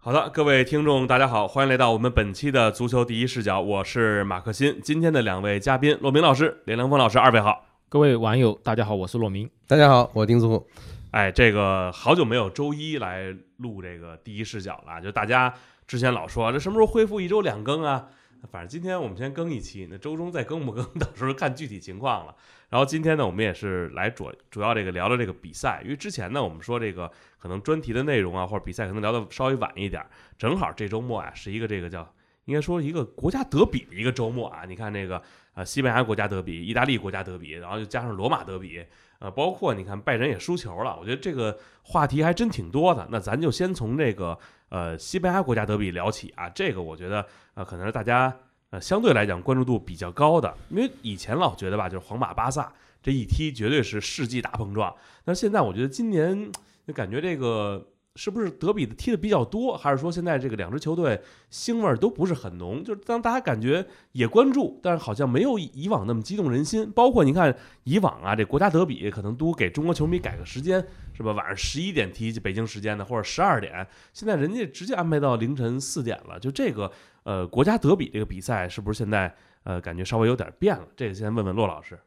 好的，各位听众，大家好，欢迎来到我们本期的足球第一视角，我是马克新。今天的两位嘉宾，骆明老师、连良峰老师，二位好。各位网友，大家好，我是骆明。大家好，我丁祖。哎，这个好久没有周一来录这个第一视角了，就大家之前老说这什么时候恢复一周两更啊？反正今天我们先更一期，那周中再更不更，到时候看具体情况了。然后今天呢，我们也是来主主要这个聊聊这个比赛，因为之前呢，我们说这个可能专题的内容啊，或者比赛可能聊的稍微晚一点，正好这周末啊是一个这个叫应该说一个国家德比的一个周末啊。你看这个呃西班牙国家德比、意大利国家德比，然后又加上罗马德比，呃，包括你看拜仁也输球了，我觉得这个话题还真挺多的。那咱就先从这个呃西班牙国家德比聊起啊，这个我觉得呃可能是大家。呃，相对来讲关注度比较高的，因为以前老觉得吧，就是皇马、巴萨这一踢绝对是世纪大碰撞。但是现在我觉得今年就感觉这个是不是德比的踢的比较多，还是说现在这个两支球队腥味儿都不是很浓？就是当大家感觉也关注，但是好像没有以往那么激动人心。包括你看以往啊，这国家德比可能都给中国球迷改个时间，是吧？晚上十一点踢北京时间的，或者十二点，现在人家直接安排到凌晨四点了。就这个。呃，国家德比这个比赛是不是现在呃感觉稍微有点变了？这个先问问骆老师。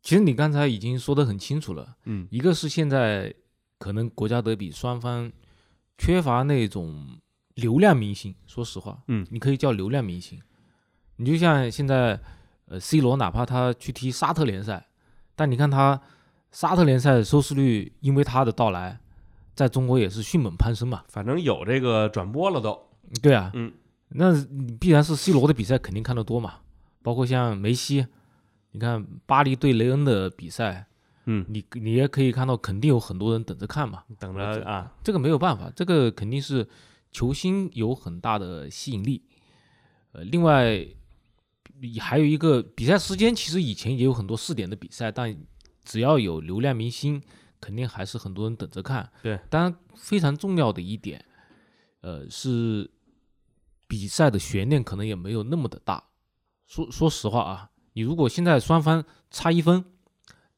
其实你刚才已经说得很清楚了，嗯，一个是现在可能国家德比双方缺乏那种流量明星，说实话，嗯，你可以叫流量明星。你就像现在呃，C 罗哪怕他去踢沙特联赛，但你看他沙特联赛收视率，因为他的到来，在中国也是迅猛攀升嘛。反正有这个转播了都。对啊，嗯。那必然是 C 罗的比赛肯定看得多嘛，包括像梅西，你看巴黎对雷恩的比赛，嗯，你你也可以看到，肯定有很多人等着看嘛，等着啊，这个没有办法，这个肯定是球星有很大的吸引力。呃，另外还有一个比赛时间，其实以前也有很多四点的比赛，但只要有流量明星，肯定还是很多人等着看。对，当然非常重要的一点，呃是。比赛的悬念可能也没有那么的大，说说实话啊，你如果现在双方差一分，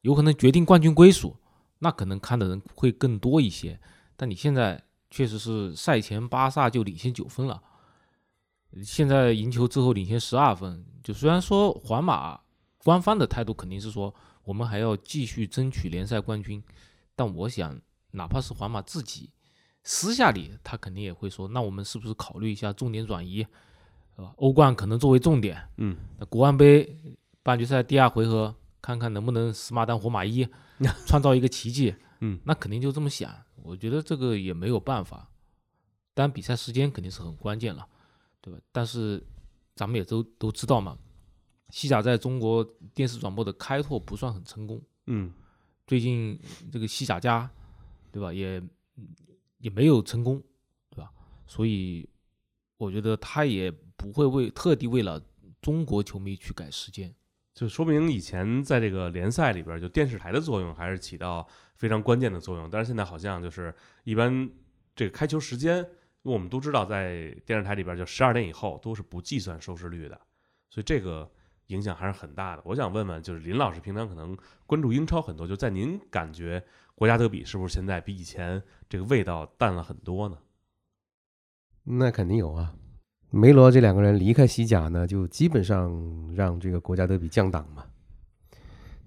有可能决定冠军归属，那可能看的人会更多一些。但你现在确实是赛前巴萨就领先九分了，现在赢球之后领先十二分。就虽然说皇马官方的态度肯定是说我们还要继续争取联赛冠军，但我想哪怕是皇马自己。私下里他肯定也会说，那我们是不是考虑一下重点转移，呃，欧冠可能作为重点，嗯，那国安杯半决赛第二回合，看看能不能死马当活马医，创造一个奇迹，嗯，那肯定就这么想。我觉得这个也没有办法，当然比赛时间肯定是很关键了，对吧？但是咱们也都都知道嘛，西甲在中国电视转播的开拓不算很成功，嗯，最近这个西甲加，对吧？也。也没有成功，对吧？所以我觉得他也不会为特地为了中国球迷去改时间，就说明以前在这个联赛里边，就电视台的作用还是起到非常关键的作用。但是现在好像就是一般这个开球时间，因为我们都知道在电视台里边就十二点以后都是不计算收视率的，所以这个影响还是很大的。我想问问，就是林老师平常可能关注英超很多，就在您感觉。国家德比是不是现在比以前这个味道淡了很多呢？那肯定有啊，梅罗这两个人离开西甲呢，就基本上让这个国家德比降档嘛。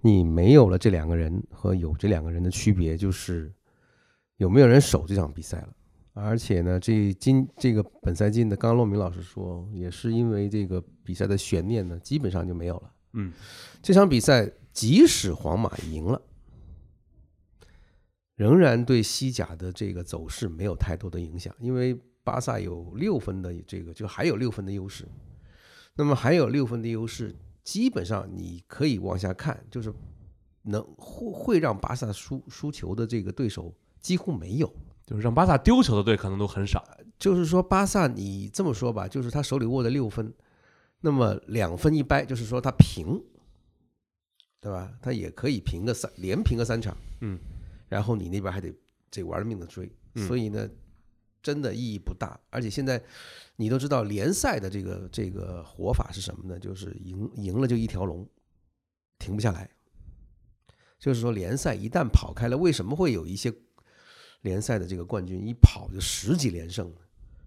你没有了这两个人和有这两个人的区别，就是有没有人守这场比赛了。而且呢，这今这个本赛季的，刚刚骆明老师说，也是因为这个比赛的悬念呢，基本上就没有了。嗯，这场比赛即使皇马赢了。仍然对西甲的这个走势没有太多的影响，因为巴萨有六分的这个，就还有六分的优势。那么还有六分的优势，基本上你可以往下看，就是能会会让巴萨输输球的这个对手几乎没有，就是让巴萨丢球的队可能都很少。就是说巴萨，你这么说吧，就是他手里握着六分，那么两分一掰，就是说他平，对吧？他也可以平个三，连平个三场，嗯。然后你那边还得这玩命的追，所以呢，真的意义不大。而且现在你都知道联赛的这个这个活法是什么呢？就是赢赢了就一条龙，停不下来。就是说联赛一旦跑开了，为什么会有一些联赛的这个冠军一跑就十几连胜呢？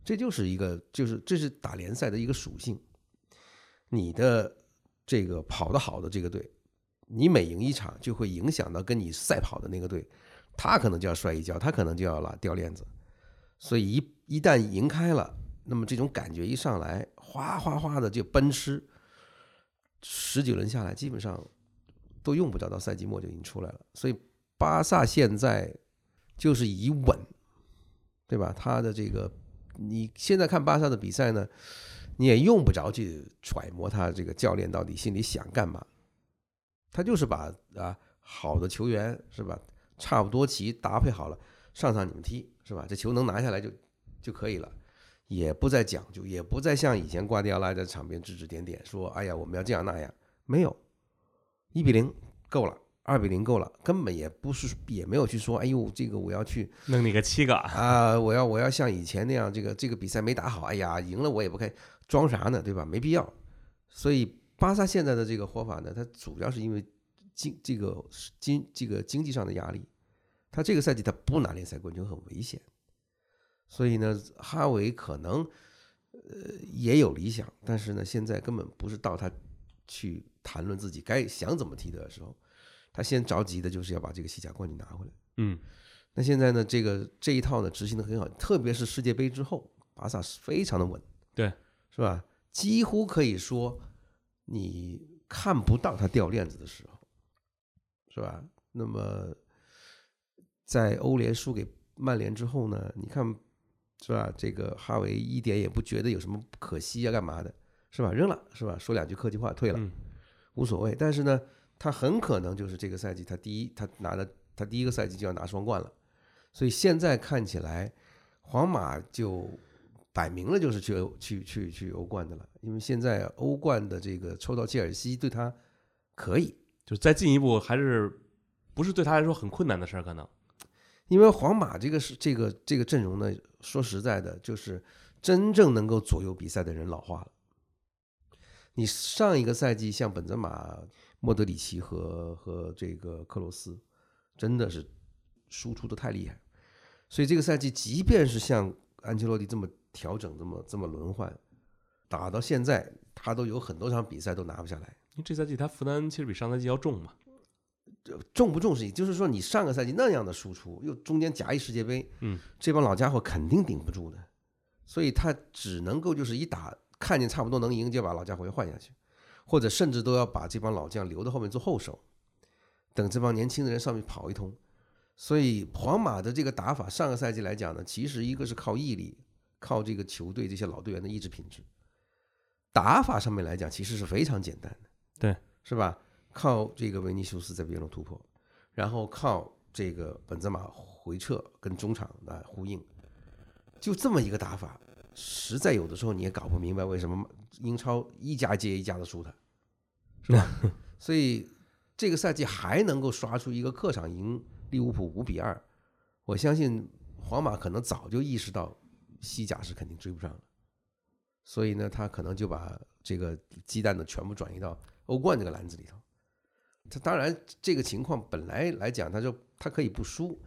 这就是一个，就是这是打联赛的一个属性。你的这个跑得好的这个队，你每赢一场就会影响到跟你赛跑的那个队，他可能就要摔一跤，他可能就要拉掉链子。所以一一旦赢开了，那么这种感觉一上来，哗哗哗的就奔驰，十几轮下来，基本上都用不着到赛季末就已经出来了。所以巴萨现在就是以稳，对吧？他的这个你现在看巴萨的比赛呢，你也用不着去揣摩他这个教练到底心里想干嘛，他就是把啊好的球员是吧，差不多齐搭配好了，上上你们踢是吧？这球能拿下来就就可以了。也不再讲究，也不再像以前瓜迪奥拉在场边指指点点，说：“哎呀，我们要这样那样。”没有，一比零够了，二比零够了，根本也不是，也没有去说：“哎呦，这个我要去弄你个七个，啊，我要我要像以前那样，这个这个比赛没打好，哎呀，赢了我也不开，装啥呢？对吧？没必要。所以巴萨现在的这个活法呢，它主要是因为经这个经这个经济上的压力，他这个赛季他不拿联赛冠军很危险。所以呢，哈维可能呃也有理想，但是呢，现在根本不是到他去谈论自己该想怎么踢的时候，他先着急的就是要把这个西甲冠军拿回来。嗯，那现在呢，这个这一套呢执行的很好，特别是世界杯之后，巴萨是非常的稳，对，是吧？几乎可以说你看不到他掉链子的时候，是吧？那么在欧联输给曼联之后呢，你看。是吧？这个哈维一点也不觉得有什么可惜啊，干嘛的？是吧？扔了是吧？说两句客气话退了，无所谓。但是呢，他很可能就是这个赛季他第一，他拿的他第一个赛季就要拿双冠了。所以现在看起来，皇马就摆明了就是去去去去欧冠的了。因为现在欧冠的这个抽到切尔西对他可以，就再进一步还是不是对他来说很困难的事儿？可能。因为皇马这个是这个这个阵容呢，说实在的，就是真正能够左右比赛的人老化了。你上一个赛季像本泽马、莫德里奇和和这个克罗斯，真的是输出的太厉害。所以这个赛季，即便是像安切洛蒂这么调整、这么这么轮换，打到现在，他都有很多场比赛都拿不下来。因为这赛季他负担其实比上赛季要重嘛。重不重视？就是说，你上个赛季那样的输出，又中间夹一世界杯，嗯，这帮老家伙肯定顶不住的，所以他只能够就是一打，看见差不多能赢，就把老家伙又换下去，或者甚至都要把这帮老将留到后面做后手，等这帮年轻的人上面跑一通。所以皇马的这个打法，上个赛季来讲呢，其实一个是靠毅力，靠这个球队这些老队员的意志品质，打法上面来讲其实是非常简单的，对，是吧？靠这个维尼修斯在边路突破，然后靠这个本泽马回撤跟中场来呼应，就这么一个打法，实在有的时候你也搞不明白为什么英超一家接一家的输他，是吧？所以这个赛季还能够刷出一个客场赢利物浦五比二，我相信皇马可能早就意识到西甲是肯定追不上了，所以呢，他可能就把这个鸡蛋呢全部转移到欧冠这个篮子里头。他当然，这个情况本来来讲，他就他可以不输，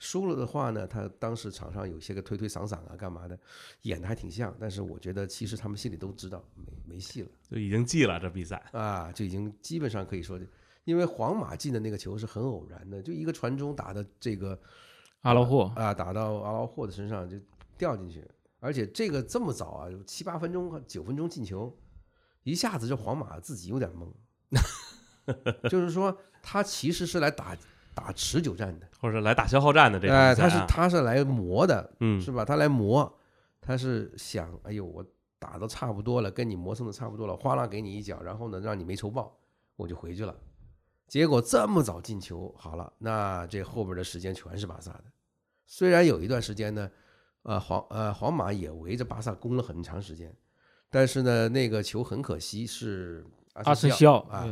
输了的话呢，他当时场上有些个推推搡搡啊，干嘛的，演的还挺像。但是我觉得，其实他们心里都知道没没戏了，就已经记了这比赛啊，就已经基本上可以说，因为皇马进的那个球是很偶然的，就一个传中打的这个阿劳霍啊，打到阿劳霍的身上就掉进去，而且这个这么早啊，有七八分钟、九分钟进球，一下子就皇马自己有点懵。就是说，他其实是来打打持久战的，或者来打消耗战的。这哎，他是他是来磨的，嗯，是吧？他来磨，他是想，哎呦，我打的差不多了，跟你磨蹭的差不多了，哗啦给你一脚，然后呢，让你没仇报，我就回去了。结果这么早进球，好了，那这后边的时间全是巴萨的。虽然有一段时间呢，呃，皇呃皇马也围着巴萨攻了很长时间，但是呢，那个球很可惜是阿森西奥啊。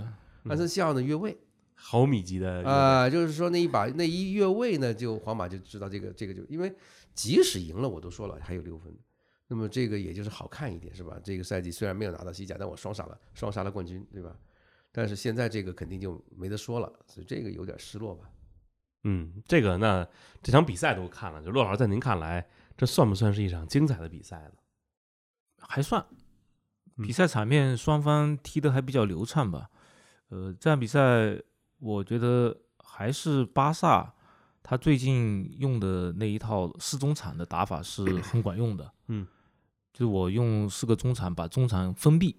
安森西奥的越位，毫米级的啊，就是说那一把那一越位呢，就皇马就知道这个这个就因为即使赢了，我都说了还有六分，那么这个也就是好看一点是吧？这个赛季虽然没有拿到西甲，但我双杀了双杀了冠军，对吧？但是现在这个肯定就没得说了，所以这个有点失落吧。嗯，这个那这场比赛都看了，就骆老师在您看来，这算不算是一场精彩的比赛呢？还算，嗯比赛场面双方踢得还比较流畅吧。呃，这场比赛我觉得还是巴萨他最近用的那一套四中场的打法是很管用的。嗯，就是我用四个中场把中场封闭，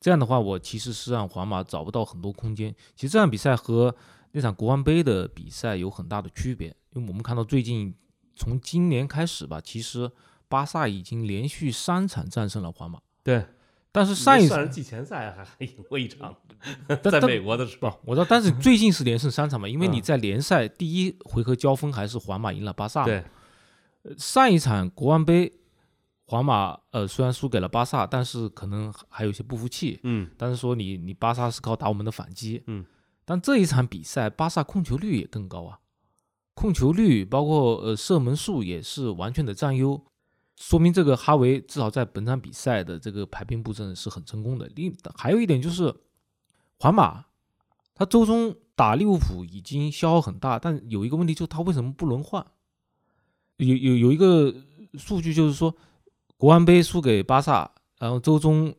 这样的话我其实是让皇马找不到很多空间。其实这场比赛和那场国王杯的比赛有很大的区别，因为我们看到最近从今年开始吧，其实巴萨已经连续三场战胜了皇马。对，但是上一算是季前赛还还赢过一场，但在美国的时候，我知道，但是最近是连胜三场嘛，因为你嗯在联赛第一回合交锋还是皇马赢了巴萨。对，呃上一场国王杯，皇马呃虽然输给了巴萨，但是可能还有一些不服气，嗯。但是说你你巴萨是靠打我们的反击，嗯，但这一场比赛巴萨控球率也更高啊，控球率包括呃射门数也是完全的占优，说明这个哈维至少在本场比赛的这个排兵布阵是很成功的。另还有一点就是，皇马他周中打利物浦已经消耗很大，但有一个问题就是他为什么不轮换？有有有一个数据就是说，国安杯输给巴萨，然后周中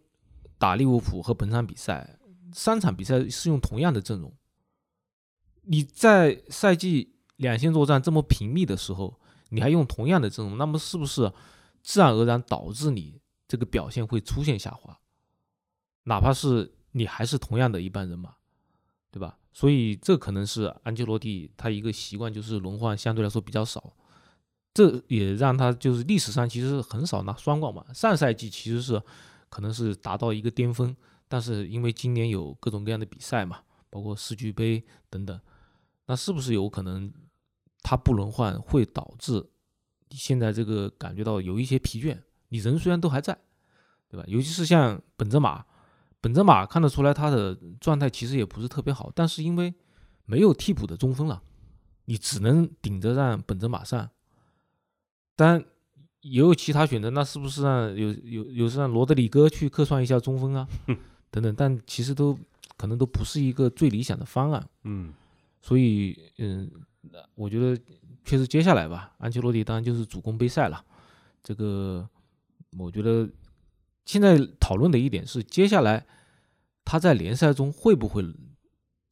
打利物浦和本场比赛三场比赛是用同样的阵容。你在赛季两线作战这么频密的时候，你还用同样的阵容，那么是不是自然而然导致你这个表现会出现下滑？哪怕是你还是同样的一班人马，对吧？所以这可能是安切洛蒂他一个习惯，就是轮换相对来说比较少，这也让他就是历史上其实很少拿双冠嘛。上赛季其实是可能是达到一个巅峰，但是因为今年有各种各样的比赛嘛，包括世俱杯等等，那是不是有可能他不轮换会导致现在这个感觉到有一些疲倦？你人虽然都还在，对吧？尤其是像本泽马，本泽马看得出来他的状态其实也不是特别好，但是因为没有替补的中锋了，你只能顶着让本泽马上。当然也有其他选择，那是不是让有有有是让罗德里戈去客串一下中锋啊？等等，但其实都可能都不是一个最理想的方案。嗯所以，嗯，我觉得确实接下来吧，安切洛蒂当然就是主攻杯赛了。这个，我觉得现在讨论的一点是，接下来他在联赛中会不会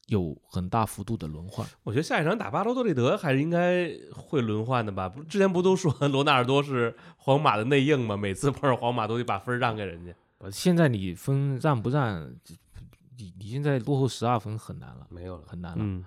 有很大幅度的轮换？我觉得下一场打巴罗多利德还是应该会轮换的吧？不，之前不都说罗纳尔多是皇马的内应吗？每次碰上皇马都得把分让给人家。呃现在你分让不让，你你现在落后十二分很难了，没有了。很难了。嗯，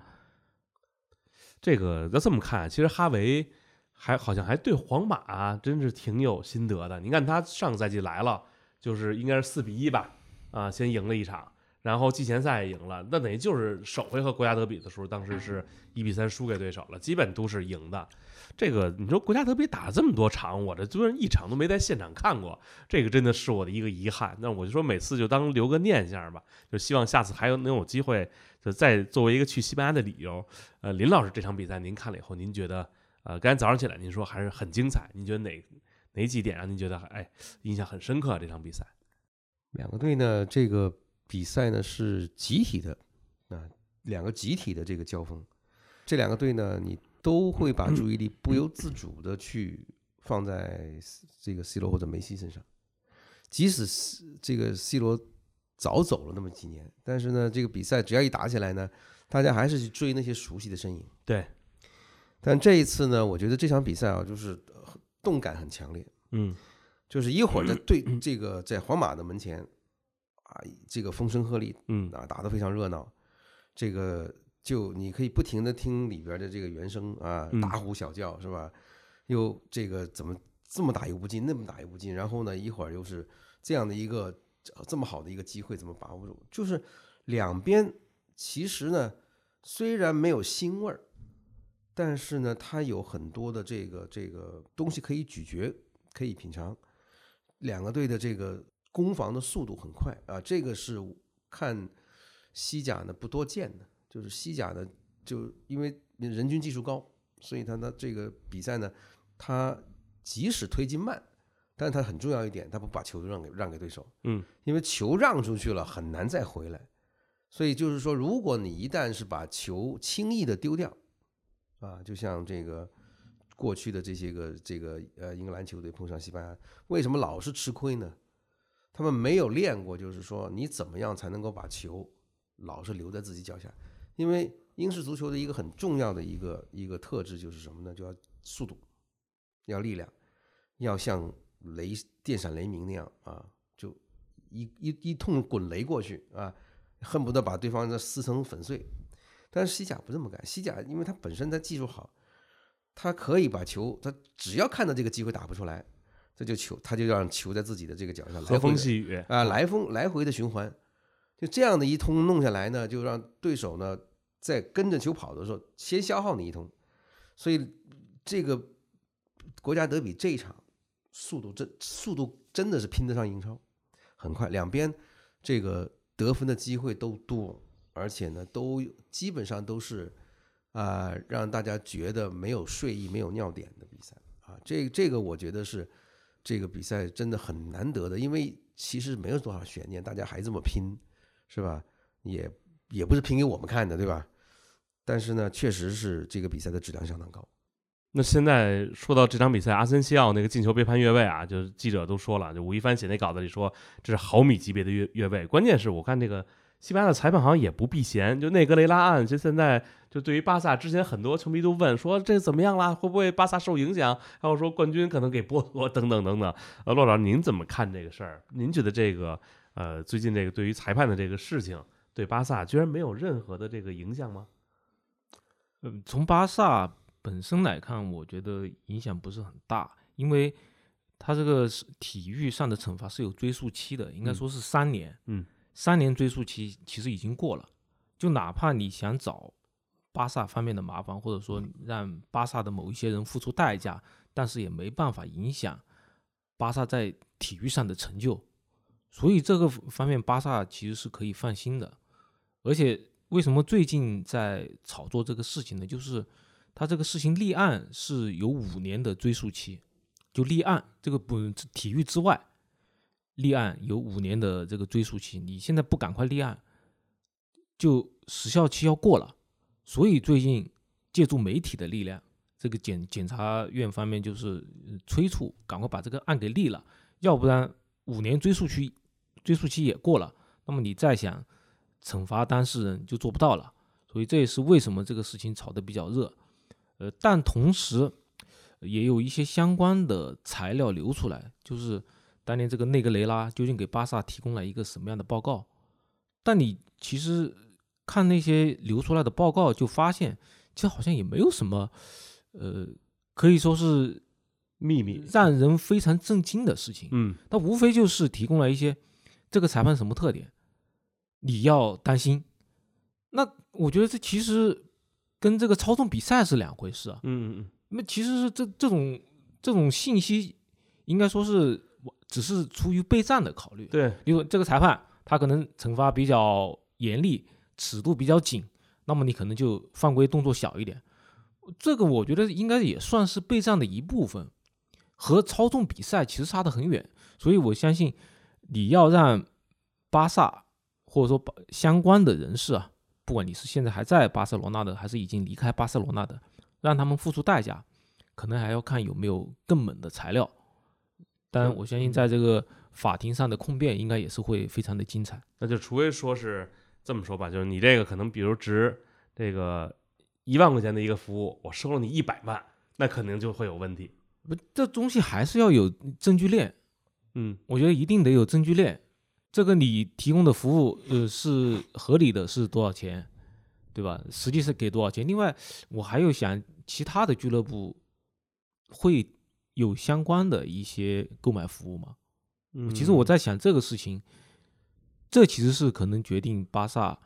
这个要这么看，其实哈维还好像还对皇马、真是挺有心得的。你看他上个赛季来了，就是应该是四比一吧，啊，先赢了一场，然后季前赛也赢了，那等于就是首回合国家德比的时候，当时是一比三输给对手了，基本都是赢的。这个你说国家德比打了这么多场，我这居然一场都没在现场看过，这个真的是我的一个遗憾。那我就说每次就当留个念想吧，就希望下次还有能有机会，就再作为一个去西班牙的理由。呃，林老师这场比赛您看了以后，您觉得呃，刚才早上起来您说还是很精彩，您觉得哪哪几点让您觉得哎印象很深刻啊？这场比赛，两个队呢，这个比赛呢是集体的啊，两个集体的这个交锋。这两个队呢，你都会把注意力不由自主的去放在这个 C 罗或者梅西身上，即使是这个 C 罗早走了那么几年，但是呢，这个比赛只要一打起来呢，大家还是去追那些熟悉的身影。对，但这一次呢，我觉得这场比赛啊，就是呃动感很强烈，嗯就是一会儿在 对这个在皇马的门前啊，这个风声鹤唳嗯啊，打得非常热闹。这个就你可以不停的听里边的这个原声啊嗯，大呼小叫是吧？又这个怎么这么打又不进，那么打又不进，然后呢，一会儿又是这样的一个呃这么好的一个机会，怎么把握住？就是两边其实呢，虽然没有腥味儿，但是呢，它有很多的这个这个东西可以咀嚼，可以品尝。两个队的这个攻防的速度很快啊，这个是看西甲呢不多见的，就是西甲呢，就因为人均技术高，所以他的这个比赛呢，他即使推进慢，但他很重要一点，他不把球让给让给对手，嗯，因为球让出去了很难再回来，所以就是说，如果你一旦是把球轻易的丢掉，啊，就像这个过去的这些个这个呃英格兰球队碰上西班牙，为什么老是吃亏呢？他们没有练过，就是说你怎么样才能够把球老是留在自己脚下？因为英式足球的一个很重要的一个一个特质就是什么呢？就要速度，要力量，要像雷电闪雷鸣那样啊，就一一一通滚雷过去啊，恨不得把对方的撕成粉碎。但是西甲不这么干，西甲因为他本身他技术好，他可以把球，他只要看到这个机会打不出来，这就球他就让球在自己的这个脚下来和风细雨啊，来风来回的循环，就这样的一通弄下来呢，就让对手呢在跟着球跑的时候先消耗你一通，所以这个国家德比这一场速度真速度真的是拼得上英超，很快两边这个得分的机会都多，而且呢都基本上都是啊、让大家觉得没有睡意、没有尿点的比赛啊，这这个我觉得是。这个比赛真的很难得的，因为其实没有多少悬念，大家还这么拼，是吧？也也不是拼给我们看的，对吧？但是呢，确实是这个比赛的质量相当高。那现在说到这场比赛，阿森西奥那个进球被判越位啊，就是记者都说了，就吴亦凡写那稿子里说这是毫米级别的越越位。关键是我看这个西班牙的裁判好像也不避嫌，就内格雷拉案，就现在就对于巴萨之前很多球迷都问说这怎么样啦，会不会巴萨受影响，还有说冠军可能给剥夺 等等等等。呃，骆老师您怎么看这个事儿？您觉得这个呃最近这个对于裁判的这个事情，对巴萨居然没有任何的这个影响吗？嗯，从巴萨本身来看，我觉得影响不是很大，因为他这个是体育上的惩罚是有追溯期的，应该嗯说是三年。嗯，三年追溯期其实已经过了，就哪怕你想找巴萨方面的麻烦，或者说让巴萨的某一些人付出代价，但是也没办法影响巴萨在体育上的成就。所以这个方面，巴萨其实是可以放心的。而且为什么最近在炒作这个事情呢？就是他这个事情立案是有五年的追诉期，就立案这个不体育之外，立案有五年的这个追诉期，你现在不赶快立案，就时效期要过了。所以最近借助媒体的力量，这个检检察院方面就是催促赶快把这个案给立了，要不然五年追诉期追诉期也过了，那么你再想惩罚当事人就做不到了。所以这也是为什么这个事情炒得比较热。呃，但同时也有一些相关的材料流出来，就是当年这个内格雷拉究竟给巴萨提供了一个什么样的报告？但你其实看那些流出来的报告，就发现其实好像也没有什么，呃，可以说是秘密，让人非常震惊的事情。嗯它无非就是提供了一些这个裁判什么特点，你要担心。那我觉得这其实跟这个操纵比赛是两回事啊。嗯嗯那其实是这这种这种信息，应该说是只是出于备战的考虑嗯，。对，比如这个裁判他可能惩罚比较严厉，尺度比较紧，那么你可能就犯规动作小一点。这个我觉得应该也算是备战的一部分，和操纵比赛其实差得很远。所以我相信你要让巴萨或者说巴相关的人士啊，不管你是现在还在巴塞罗那的，还是已经离开巴塞罗那的，让他们付出代价，可能还要看有没有更猛的材料。当然，我相信在这个法庭上的控辩应该也是会非常的精彩。那就除非说是这么说吧，就是你这个可能比如值这个一万块钱的一个服务，我收了你一百万，那肯定就会有问题。不，这东西还是要有证据链，嗯我觉得一定得有证据链。这个你提供的服务，呃，是合理的，是多少钱，对吧？实际是给多少钱？另外，我还有想其他的俱乐部会有相关的一些购买服务吗？嗯，其实我在想这个事情，这其实是可能决定巴萨，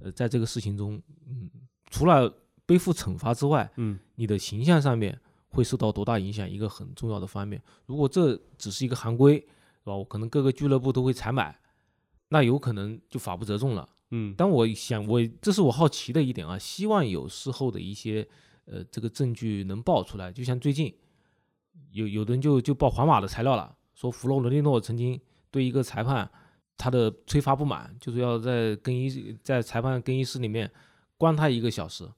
呃，在这个事情中，嗯，除了背负惩罚之外，嗯你的形象上面会受到多大影响，一个很重要的方面。如果这只是一个行规，是吧？我可能各个俱乐部都会采买，那有可能就法不责众了。嗯但我想，我这是我好奇的一点啊，希望有事后的一些呃这个证据能爆出来。就像最近有有的人就就爆皇马的材料了，说弗洛伦蒂诺曾经对一个裁判他的吹罚不满，就是要在更衣在裁判更衣室里面关他一个小时，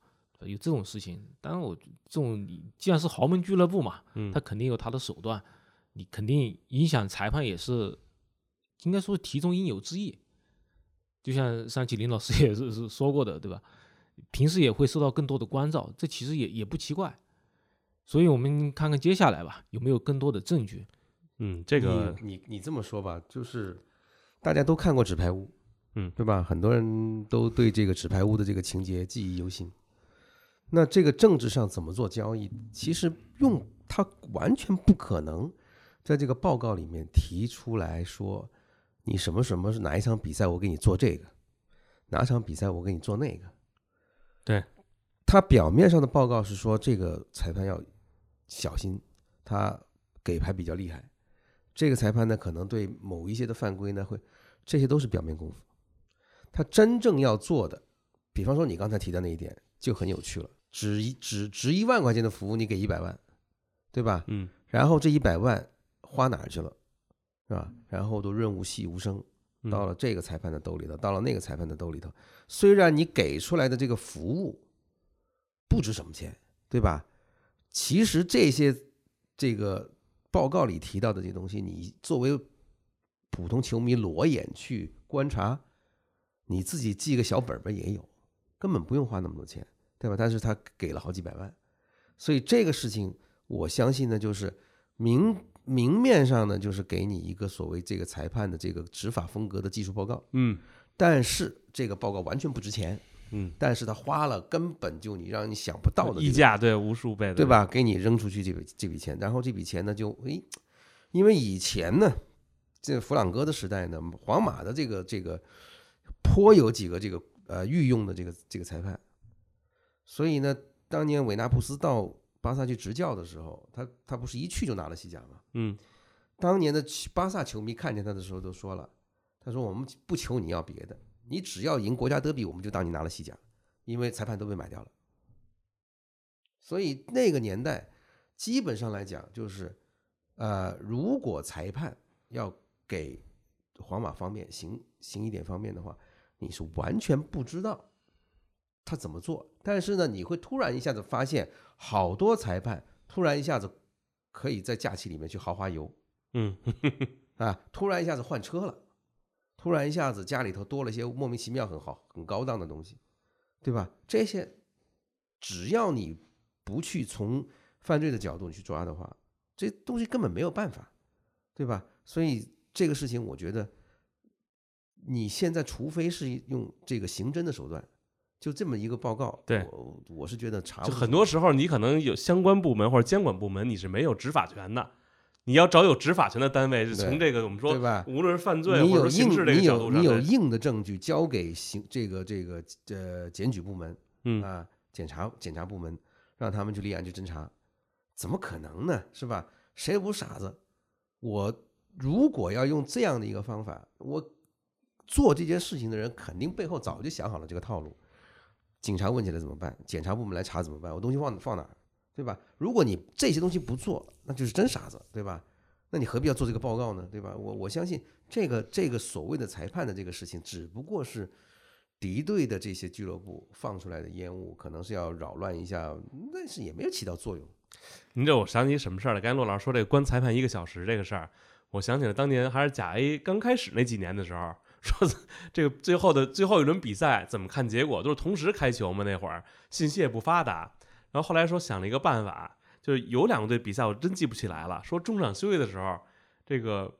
有这种事情。当然我这种你既然是豪门俱乐部嘛，嗯，他肯定有他的手段，你肯定影响裁判也是应该说题中应有之意。就像上期林老师 也是是说过的，对吧？平时也会受到更多的关照，这其实也也不奇怪。所以我们看看接下来吧，有没有更多的证据？嗯，这个你你你这么说吧，就是大家都看过《纸牌屋》，嗯对吧？很多人都对这个纸牌屋的这个情节记忆犹新。那这个政治上怎么做交易？其实用它完全不可能在这个报告里面提出来说，你什么什么是哪一场比赛我给你做这个，哪场比赛我给你做那个。对，他表面上的报告是说这个裁判要小心，他给牌比较厉害。这个裁判呢，可能对某一些的犯规呢，会这些都是表面功夫。他真正要做的，比方说你刚才提到那一点，就很有趣了。只一只值一万块钱的服务，你给一百万，对吧？嗯然后这一百万花哪儿去了，是吧？然后都润物细无声，嗯到了这个裁判的兜里头，到了那个裁判的兜里头。虽然你给出来的这个服务不值什么钱，对吧？其实这些这个报告里提到的这些东西，你作为普通球迷裸眼去观察，你自己记个小本本也有，根本不用花那么多钱，对吧？但是他给了好几百万，所以这个事情我相信呢，就是明明面上呢，就是给你一个所谓这个裁判的这个执法风格的技术报告，嗯。但是这个报告完全不值钱，嗯，但是他花了根本就你让你想不到的溢价对无数倍的，对？吧？给你扔出去这笔这笔钱，然后这笔钱呢就诶，因为以前呢，这弗朗哥的时代呢，皇马的这个这个颇有几个这个呃御用的这个这个裁判，所以呢，当年韦纳布斯到巴萨去执教的时候，他他不是一去就拿了西甲吗？嗯当年的巴萨球迷看见他的时候都说了，他说我们不求你要别的，你只要赢国家德比，我们就当你拿了西甲，因为裁判都被买掉了。所以那个年代，基本上来讲就是，呃，如果裁判要给皇马方面行行一点方便的话，你是完全不知道他怎么做，但是呢，你会突然一下子发现，好多裁判突然一下子可以在假期里面去豪华游，嗯。啊，突然一下子换车了，突然一下子家里头多了些莫名其妙很好、很高档的东西，对吧？这些只要你不去从犯罪的角度去抓的话，这东西根本没有办法，对吧？所以这个事情，我觉得你现在除非是用这个刑侦的手段，就这么一个报告，对我我是觉得查就很多时候你可能有相关部门或者监管部门你是没有执法权的，你要找有执法权的单位，是从这个我们说对吧？无论是犯罪或者硬事这个你有角度上的，你有硬的证据交给刑这个这个呃检举部门嗯啊检察检察部门，让他们去立案去侦查，怎么可能呢？是吧？谁也不是傻子。我如果要用这样的一个方法，我做这件事情的人肯定背后早就想好了这个套路。警察问起来怎么办？检察部门来查怎么办？我东西放放哪儿？对吧？如果你这些东西不做，那就是真傻子，对吧？那你何必要做这个报告呢？对吧？我我相信这个这个所谓的裁判的这个事情，只不过是敌对的这些俱乐部放出来的烟雾，可能是要扰乱一下，但是也没有起到作用。您这我想起什么事儿了？刚才骆老师说这个关裁判一个小时这个事儿，我想起了当年还是甲 A 刚开始那几年的时候，说这个最后的最后一轮比赛怎么看结果，都是同时开球嘛，那会儿信息也不发达。然后后来说想了一个办法，就是有两个队比赛我真记不起来了，说中场休息的时候，这个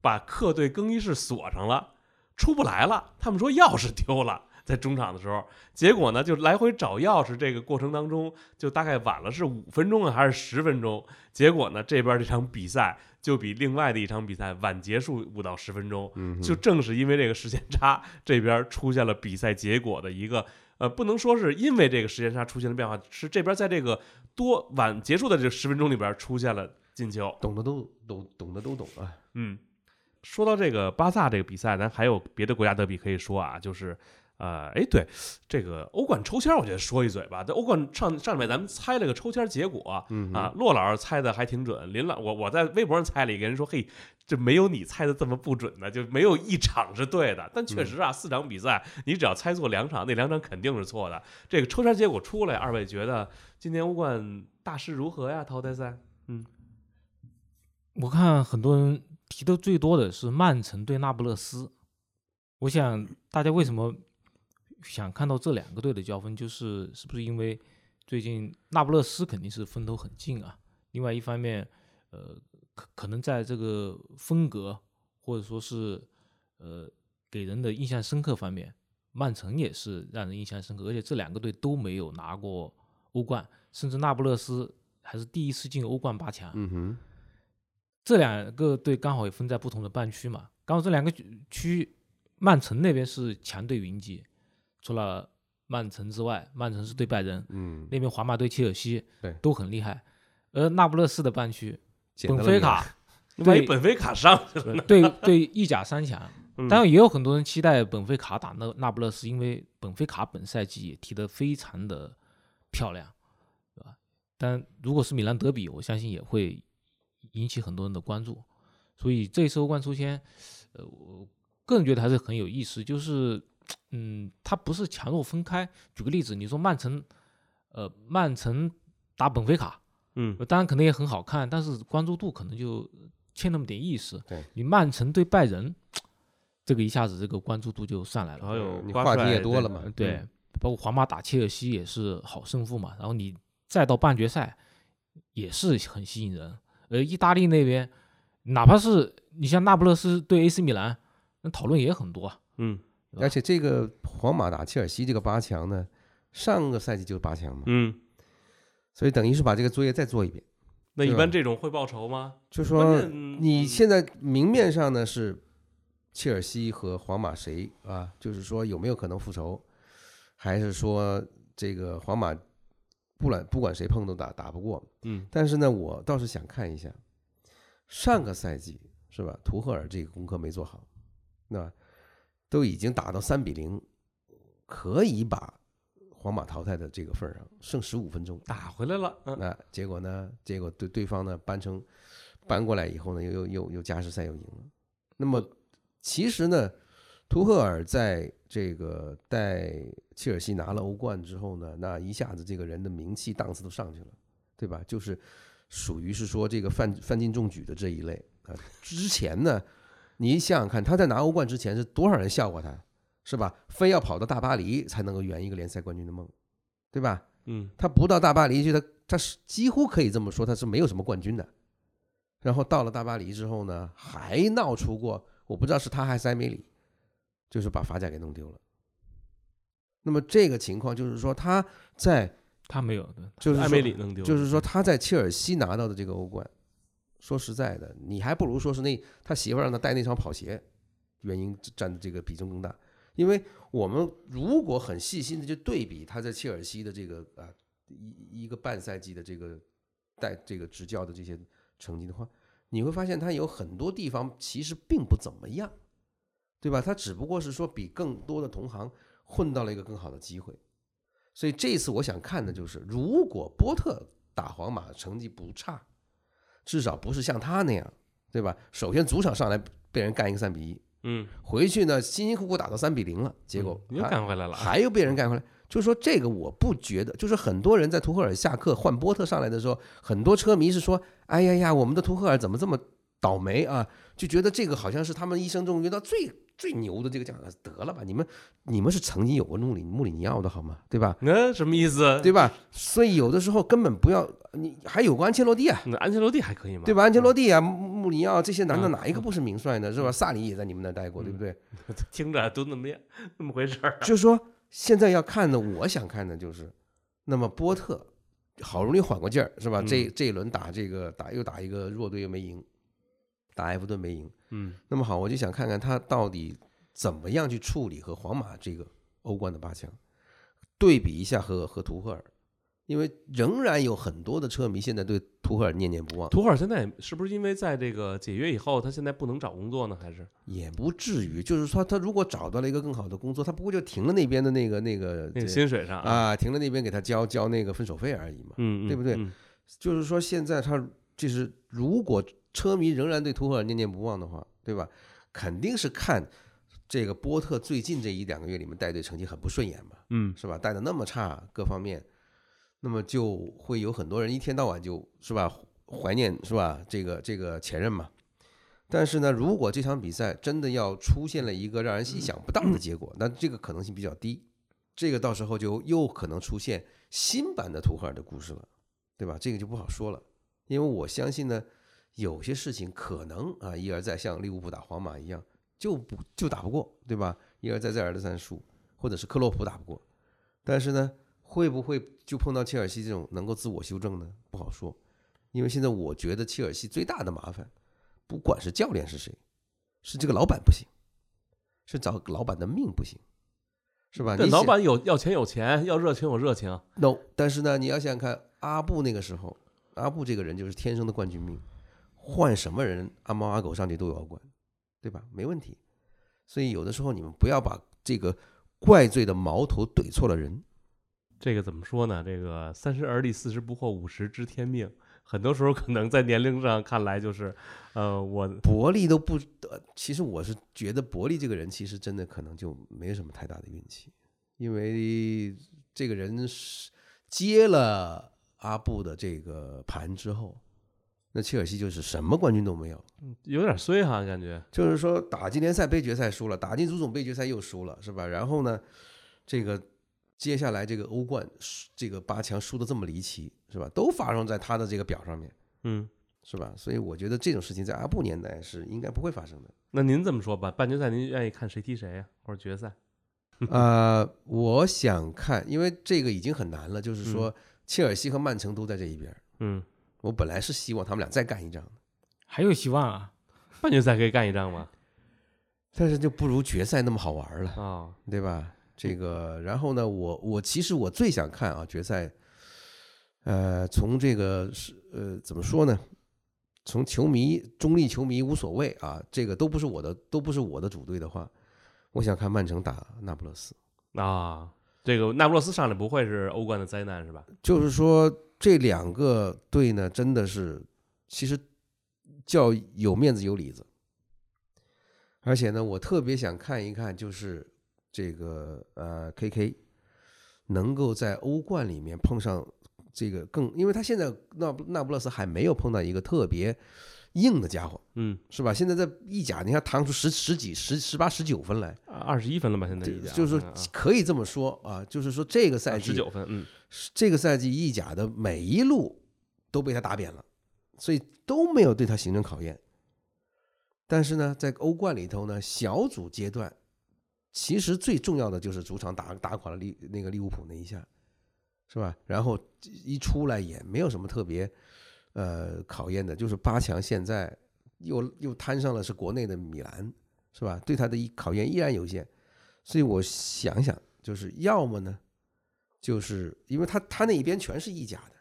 把客队更衣室锁上了，出不来了。他们说钥匙丢了。在中场的时候，结果呢，就来回找钥匙这个过程当中，就大概晚了是五分钟啊，还是十分钟？结果呢，这边这场比赛就比另外的一场比赛晚结束五到十分钟。嗯就正是因为这个时间差，这边出现了比赛结果的一个呃，不能说是因为这个时间差出现了变化，是这边在这个多晚结束的这十分钟里边出现了进球。懂的都懂，懂的都懂啊。嗯，说到这个巴萨这个比赛，咱还有别的国家德比可以说啊，就是。呃，哎，对，这个欧冠抽签，我觉得说一嘴吧。这欧冠上上礼拜咱们猜了个抽签结果，嗯啊，骆老师猜的还挺准，林老我我在微博上猜了一个人说，嘿，这没有你猜的这么不准的，就没有一场是对的。但确实啊，四场比赛你只要猜错两场，那两场肯定是错的。这个抽签结果出来，二位觉得今年欧冠大势如何呀？淘汰赛？嗯我看很多人提的最多的是曼城对那不勒斯。我想大家为什么想看到这两个队的交锋，就是是不是因为最近那不勒斯肯定是风头很劲啊？另外一方面，呃，可可能在这个风格或者说是呃给人的印象深刻方面，曼城也是让人印象深刻，而且这两个队都没有拿过欧冠，甚至那不勒斯还是第一次进欧冠八强。嗯哼，这两个队刚好也分在不同的半区嘛，刚好这两个区，曼城那边是强队云集，除了曼城之外，曼城是对拜仁，嗯，那边皇马对切尔西，对都很厉害。而那不勒斯的半区，本菲卡万一对本菲卡上去了，对对意甲三强，嗯当然也有很多人期待本菲卡打那那不勒斯，因为本菲卡本赛季也踢得非常的漂亮，对吧？但如果是米兰德比，我相信也会引起很多人的关注。所以这次欧冠抽签，呃，我个人觉得还是很有意思，就是嗯，它不是强弱分开。举个例子，你说曼城，呃，曼城打本菲卡，嗯呃当然可能也很好看，但是关注度可能就欠那么点意思。对你曼城对拜仁，这个一下子这个关注度就上来了。还有你话题也多了嘛呃对，包括皇马打切尔西也是好胜负嘛，然后你再到半决赛也是很吸引人。而意大利那边，哪怕是你像那不勒斯对 AC 米兰，那讨论也很多啊。嗯而且这个皇马打切尔西这个八强呢，上个赛季就是八强嘛，嗯，所以等于是把这个作业再做一遍。那一般这种会报仇吗？就说你现在明面上呢是切尔西和皇马谁啊？就是说有没有可能复仇，还是说这个皇马不管不管谁碰都打打不过？嗯但是呢，我倒是想看一下上个赛季是吧？图赫尔这个功课没做好，那都已经打到三比零，可以把皇马淘汰的这个份儿上，剩十五分钟，打回来了，嗯那结果呢？结果对对方呢扳成扳过来以后呢，又又又又加时赛又赢了。那么其实呢，图赫尔在这个带切尔西拿了欧冠之后呢，那一下子这个人的名气档次都上去了，对吧？就是属于是说这个范范进中举的这一类啊。之前呢，你想想看，他在拿欧冠之前是多少人笑话他，是吧？非要跑到大巴黎才能够圆一个联赛冠军的梦，对吧？嗯他不到大巴黎去，他他是几乎可以这么说，他是没有什么冠军的。然后到了大巴黎之后呢，还闹出过，我不知道是他还是埃梅里，就是把法甲给弄丢了。那么这个情况就是说，他在他没有的，就是埃梅里弄丢了，就是说他在切尔西拿到的这个欧冠，说实在的，你还不如说是那他媳妇让他带那双跑鞋，原因占的这个比重更大。因为我们如果很细心的去对比他在切尔西的这个啊一一个半赛季的这个带这个执教的这些成绩的话，你会发现他有很多地方其实并不怎么样，对吧？他只不过是说比更多的同行混到了一个更好的机会。所以这次我想看的就是，如果波特打皇马成绩不差，至少不是像他那样，对吧？首先主场上来被人干一个三比一，嗯，回去呢辛辛苦苦打到三比零了，结果嗯又干回来了，还又被人干回来。就是说这个我不觉得，就是很多人在图赫尔下课换波特上来的时候，很多车迷是说：“哎呀呀，我们的图赫尔怎么这么倒霉啊？”就觉得这个好像是他们一生中遇到最最牛的这个奖，得了吧，你们你们是曾经有过穆里穆里尼奥的好吗？对吧？那什么意思？对吧？所以有的时候根本不要你，还有过安切洛蒂啊，那安切洛蒂还可以吗？对吧？安切洛蒂啊，穆穆里尼奥这些男的嗯哪一个不是名帅呢？是吧？萨里也在你们那待过，对不对？听着都那么样那么回事儿。就是说现在要看的，我想看的就是，那么波特好容易缓过劲儿，是吧？嗯这这一轮打这个打又打一个弱队又没赢，打埃弗顿没赢。嗯那么好，我就想看看他到底怎么样去处理和皇马这个欧冠的八强，对比一下和和图赫尔，因为仍然有很多的车迷现在对图赫尔念念不忘，图赫尔现在是不是因为在这个解约以后，他现在不能找工作呢？还是也不至于，就是说他如果找到了一个更好的工作，他不过就停了那边的那个那个那个薪水上？啊，停了那边给他交交那个分手费而已嘛。嗯，嗯对不对嗯就是说现在他就是如果车迷仍然对图赫尔念念不忘的话，对吧？肯定是看这个波特最近这一两个月里面带队成绩很不顺眼嘛，嗯是吧？带的那么差，各方面，那么就会有很多人一天到晚就是吧怀念是吧？这个这个前任嘛。但是呢，如果这场比赛真的要出现了一个让人意想不到的结果，那这个可能性比较低。这个到时候就又可能出现新版的图赫尔的故事了，对吧？这个就不好说了，因为我相信呢，有些事情可能啊一而再，像利物浦打皇马一样，就不就打不过，对吧？一而再再而三输，或者是克洛普打不过，但是呢，会不会就碰到切尔西这种能够自我修正呢？不好说，因为现在我觉得切尔西最大的麻烦，不管是教练是谁，是这个老板不行，是找老板的命不行，是吧？这你老板有要钱有钱，要热情有热情，no，但是呢，你要想想看，阿布那个时候，阿布这个人就是天生的冠军命，换什么人，阿猫阿狗上去都有要冠，对吧？没问题。所以有的时候你们不要把这个怪罪的矛头怼错了人。这个怎么说呢？这个三十而立，四十不惑，五十知天命。很多时候可能在年龄上看来就是，呃，我伯利都不，得其实我是觉得伯利这个人其实真的可能就没什么太大的运气，因为这个人是接了阿布的这个盘之后，那切尔西就是什么冠军都没有。有点衰哈，感觉。就是说打进联赛杯决赛输了，打进足总杯决赛又输了，是吧？然后呢，这个接下来这个欧冠输这个八强输的这么离奇，是吧？都发生在他的这个表上面，嗯，是吧？所以我觉得这种事情在阿布年代是应该不会发生的。那您这么说吧，半决赛您愿意看谁踢谁呀、或者决赛？呃，我想看，因为这个已经很难了，就是说切尔西和曼城都在这一边儿，嗯，我本来是希望他们俩再干一仗的，还有希望啊！半决赛可以干一仗吗？但是就不如决赛那么好玩了。啊、对吧？这个，然后呢，我我其实我最想看啊决赛，呃，从这个是呃怎么说呢？从球迷中立球迷无所谓啊，这个都不是我的，都不是我的主队的话，我想看曼城打那不勒斯。啊，这个那不勒斯上来不会是欧冠的灾难是吧？就是说这两个队呢，真的是其实叫有面子有里子，而且呢，我特别想看一看，就是这个呃 KK 能够在欧冠里面碰上这个更，因为他现在那那不勒斯还没有碰到一个特别硬的家伙，嗯，是吧？现在在意甲，你看弹出十十几、十十八、十九分来，二十一分了吧？现在这已经就是说可以这么说啊，就是说这个赛季十九分，嗯，这个赛季意甲的每一路都被他打扁了，所以都没有对他形成考验。但是呢，在欧冠里头呢，小组阶段其实最重要的就是主场打打垮了利那个利物浦那一下，是吧？然后一出来也没有什么特别呃考验的，就是八强现在又又摊上了是国内的米兰，是吧？对他的考验依然有限，所以我想想，就是要么呢，就是因为他他那一边全是意甲的，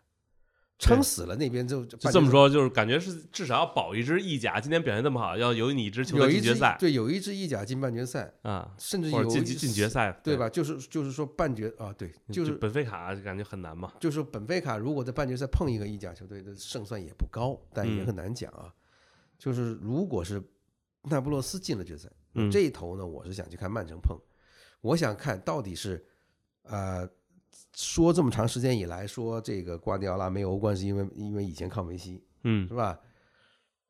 撑死了那边就就就这么说，就是感觉是至少要保一支意甲，今天表现这么好，要有你一支球队进决赛对有一支意甲进半决赛，啊，甚至有进进进决赛，对？吧？就是就是说半决啊，对，就是本菲卡感觉很难嘛。就是本菲卡如果在半决赛碰一个意甲球队的胜算也不高，但也嗯很难讲啊。就是如果是那不勒斯进了决赛，嗯这一头呢，我是想去看曼城碰，我想看到底是呃。说这么长时间以来，说这个瓜迪奥拉没有欧冠，是因为因为以前靠梅西，嗯是吧？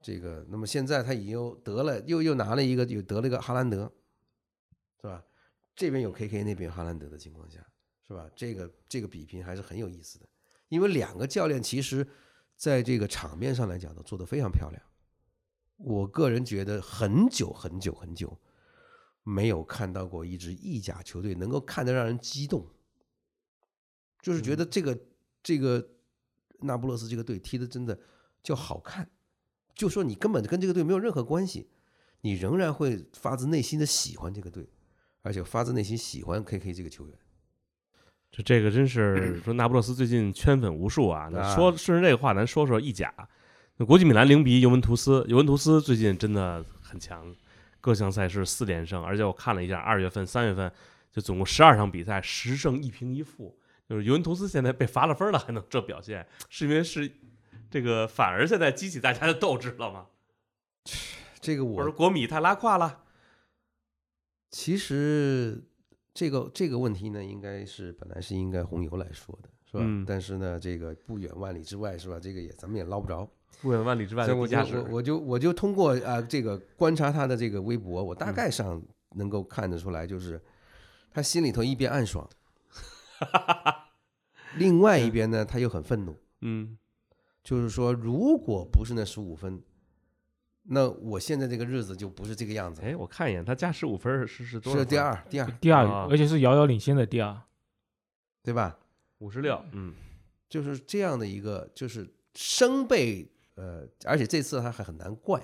这个，那么现在他已经又得了，又又拿了一个，又得了一个哈兰德，是吧？这边有 KK，那边有哈兰德的情况下，是吧？这个这个比拼还是很有意思的，因为两个教练其实在这个场面上来讲都做得非常漂亮。我个人觉得很久很久很久没有看到过一支意甲球队能够看得让人激动，就是觉得这个这个那不勒斯这个队踢的真的叫好看，就说你根本跟这个队没有任何关系，你仍然会发自内心的喜欢这个队，而且发自内心喜欢 KK 这个球员。这这个真是 说那不勒斯最近圈粉无数啊。那啊说顺着这个话，咱说说意甲。那国际米兰零比一尤文图斯，尤文图斯最近真的很强，各项赛事四连胜，而且我看了一下，二月份、三月份就总共十二场比赛，十胜一平一负。就是尤文图斯现在被罚了分了，还能这表现，是因为是这个反而现在激起大家的斗志了吗？这个我国米太拉胯了？其实这个这个问题呢，应该是本来是应该红牛来说的，是吧？嗯但是呢，这个不远万里之外，是吧？这个也咱们也捞不着。不远万里之外我就我。我就我就通过啊、这个观察他的这个微博，我大嗯概上能够看得出来，就是他心里头一边暗爽，另外一边呢他又很愤怒，嗯就是说如果不是那十五分，那我现在这个日子就不是这个样子，哎，我看一眼，他加十五分儿是是多少？是第，二第二，第二，啊而且是遥遥领先的第二。对吧？五十六。嗯就是这样的一个，就是生被呃，而且这次他还很难怪，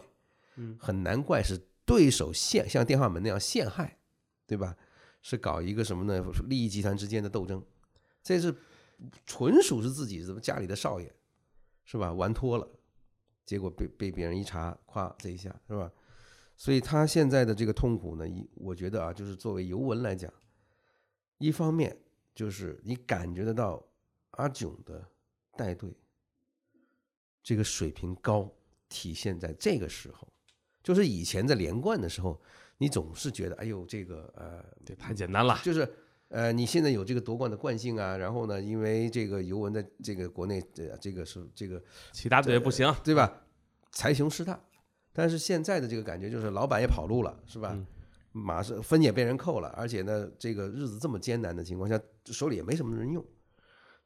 嗯很难怪是对手陷像电话门那样陷害，对吧？是搞一个什么呢？利益集团之间的斗争，这是纯属是自己什么家里的少爷，是吧？玩脱了，结果被被别人一查，咵这一下，是吧？所以他现在的这个痛苦呢，一我觉得啊，就是作为尤文来讲，一方面就是你感觉得到阿囧的带队这个水平高，体现在这个时候，就是以前在连贯的时候，你总是觉得，哎呦，这个呃，这太简单了。就是呃，你现在有这个夺冠的惯性啊，然后呢，因为这个尤文的这个国内，这，这个是这个其他队也不行。对吧？财雄势大，但是现在的这个感觉就是老板也跑路了，是吧？嗯马上分也被人扣了，而且呢，这个日子这么艰难的情况下，手里也没什么人用。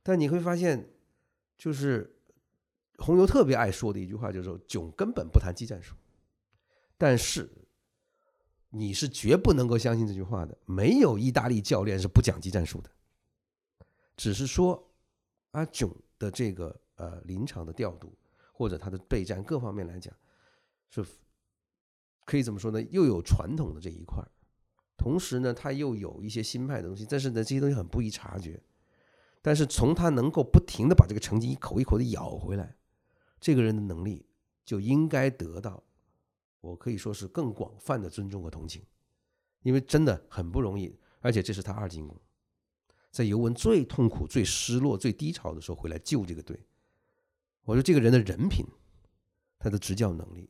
但你会发现，就是红牛特别爱说的一句话，就是说囧根本不谈技战术，但是你是绝不能够相信这句话的。没有意大利教练是不讲技战术的，只是说阿囧的这个呃临场的调度或者他的备战各方面来讲，是可以怎么说呢？又有传统的这一块，同时呢，他又有一些新派的东西，但是呢，这些东西很不易察觉。但是从他能够不停的把这个成绩一口一口的咬回来，这个人的能力就应该得到，我可以说是更广泛的尊重和同情，因为真的很不容易，而且这是他二进宫，在尤文最痛苦、最失落、最低潮的时候回来救这个队。我说这个人的人品，他的执教能力，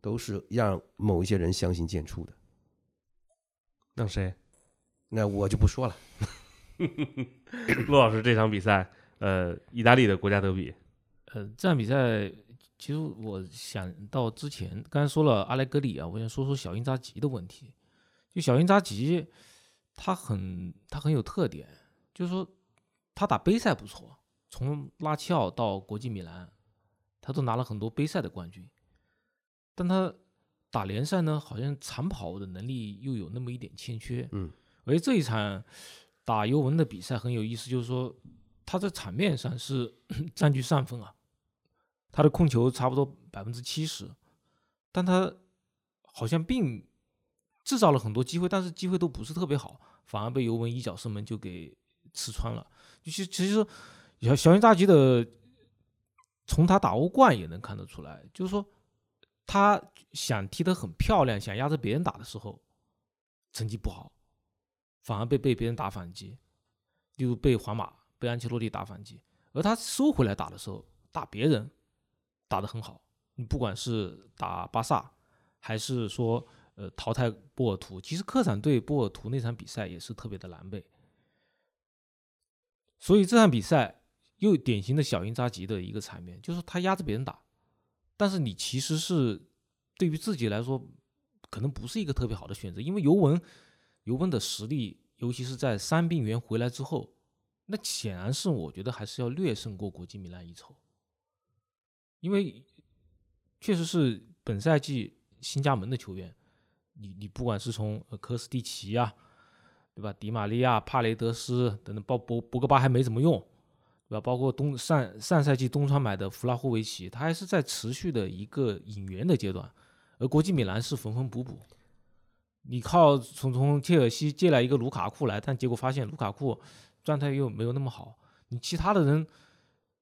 都是让某一些人相形见绌的。让谁？那我就不说了。陆老师这场比赛，呃，意大利的国家德比，呃，这场比赛其实我想到之前刚才说了阿莱格里啊，我想说说小因扎吉的问题。就小因扎吉，他很他很有特点，就是说他打杯赛不错，从拉齐奥到国际米兰，他都拿了很多杯赛的冠军。但他打联赛呢，好像长跑的能力又有那么一点欠缺。嗯，而这一场打尤文的比赛很有意思，就是说他在场面上是 占据上风啊，他的控球差不多百分之七十，但他好像并制造了很多机会，但是机会都不是特别好，反而被尤文一脚射门就给吃穿了。其实其实小小因扎吉的，从他打欧冠也能看得出来，就是说他想踢得很漂亮，想压着别人打的时候，成绩不好，反而被被别人打反击，例如被皇马、被安切洛蒂打反击，而他收回来打的时候，打别人打得很好。你不管是打巴萨，还是说呃淘汰波尔图，其实客场对波尔图那场比赛也是特别的狼狈。所以这场比赛又典型的小因扎吉的一个场面，就是他压着别人打，但是你其实是对于自己来说，可能不是一个特别好的选择，因为尤文尤文的实力，尤其是在伤病员回来之后，那显然是我觉得还是要略胜过国际米兰一筹，因为确实是本赛季新加盟的球员，你你不管是从呃科斯蒂奇啊，对吧？迪玛利亚、帕雷德斯等等，包博博格巴还没怎么用，对吧？包括东上上赛季东窗买的弗拉霍维奇，他还是在持续的一个引援的阶段，而国际米兰是缝缝补补。你靠从从切尔西借来一个卢卡库来，但结果发现卢卡库状态又没有那么好，你其他的人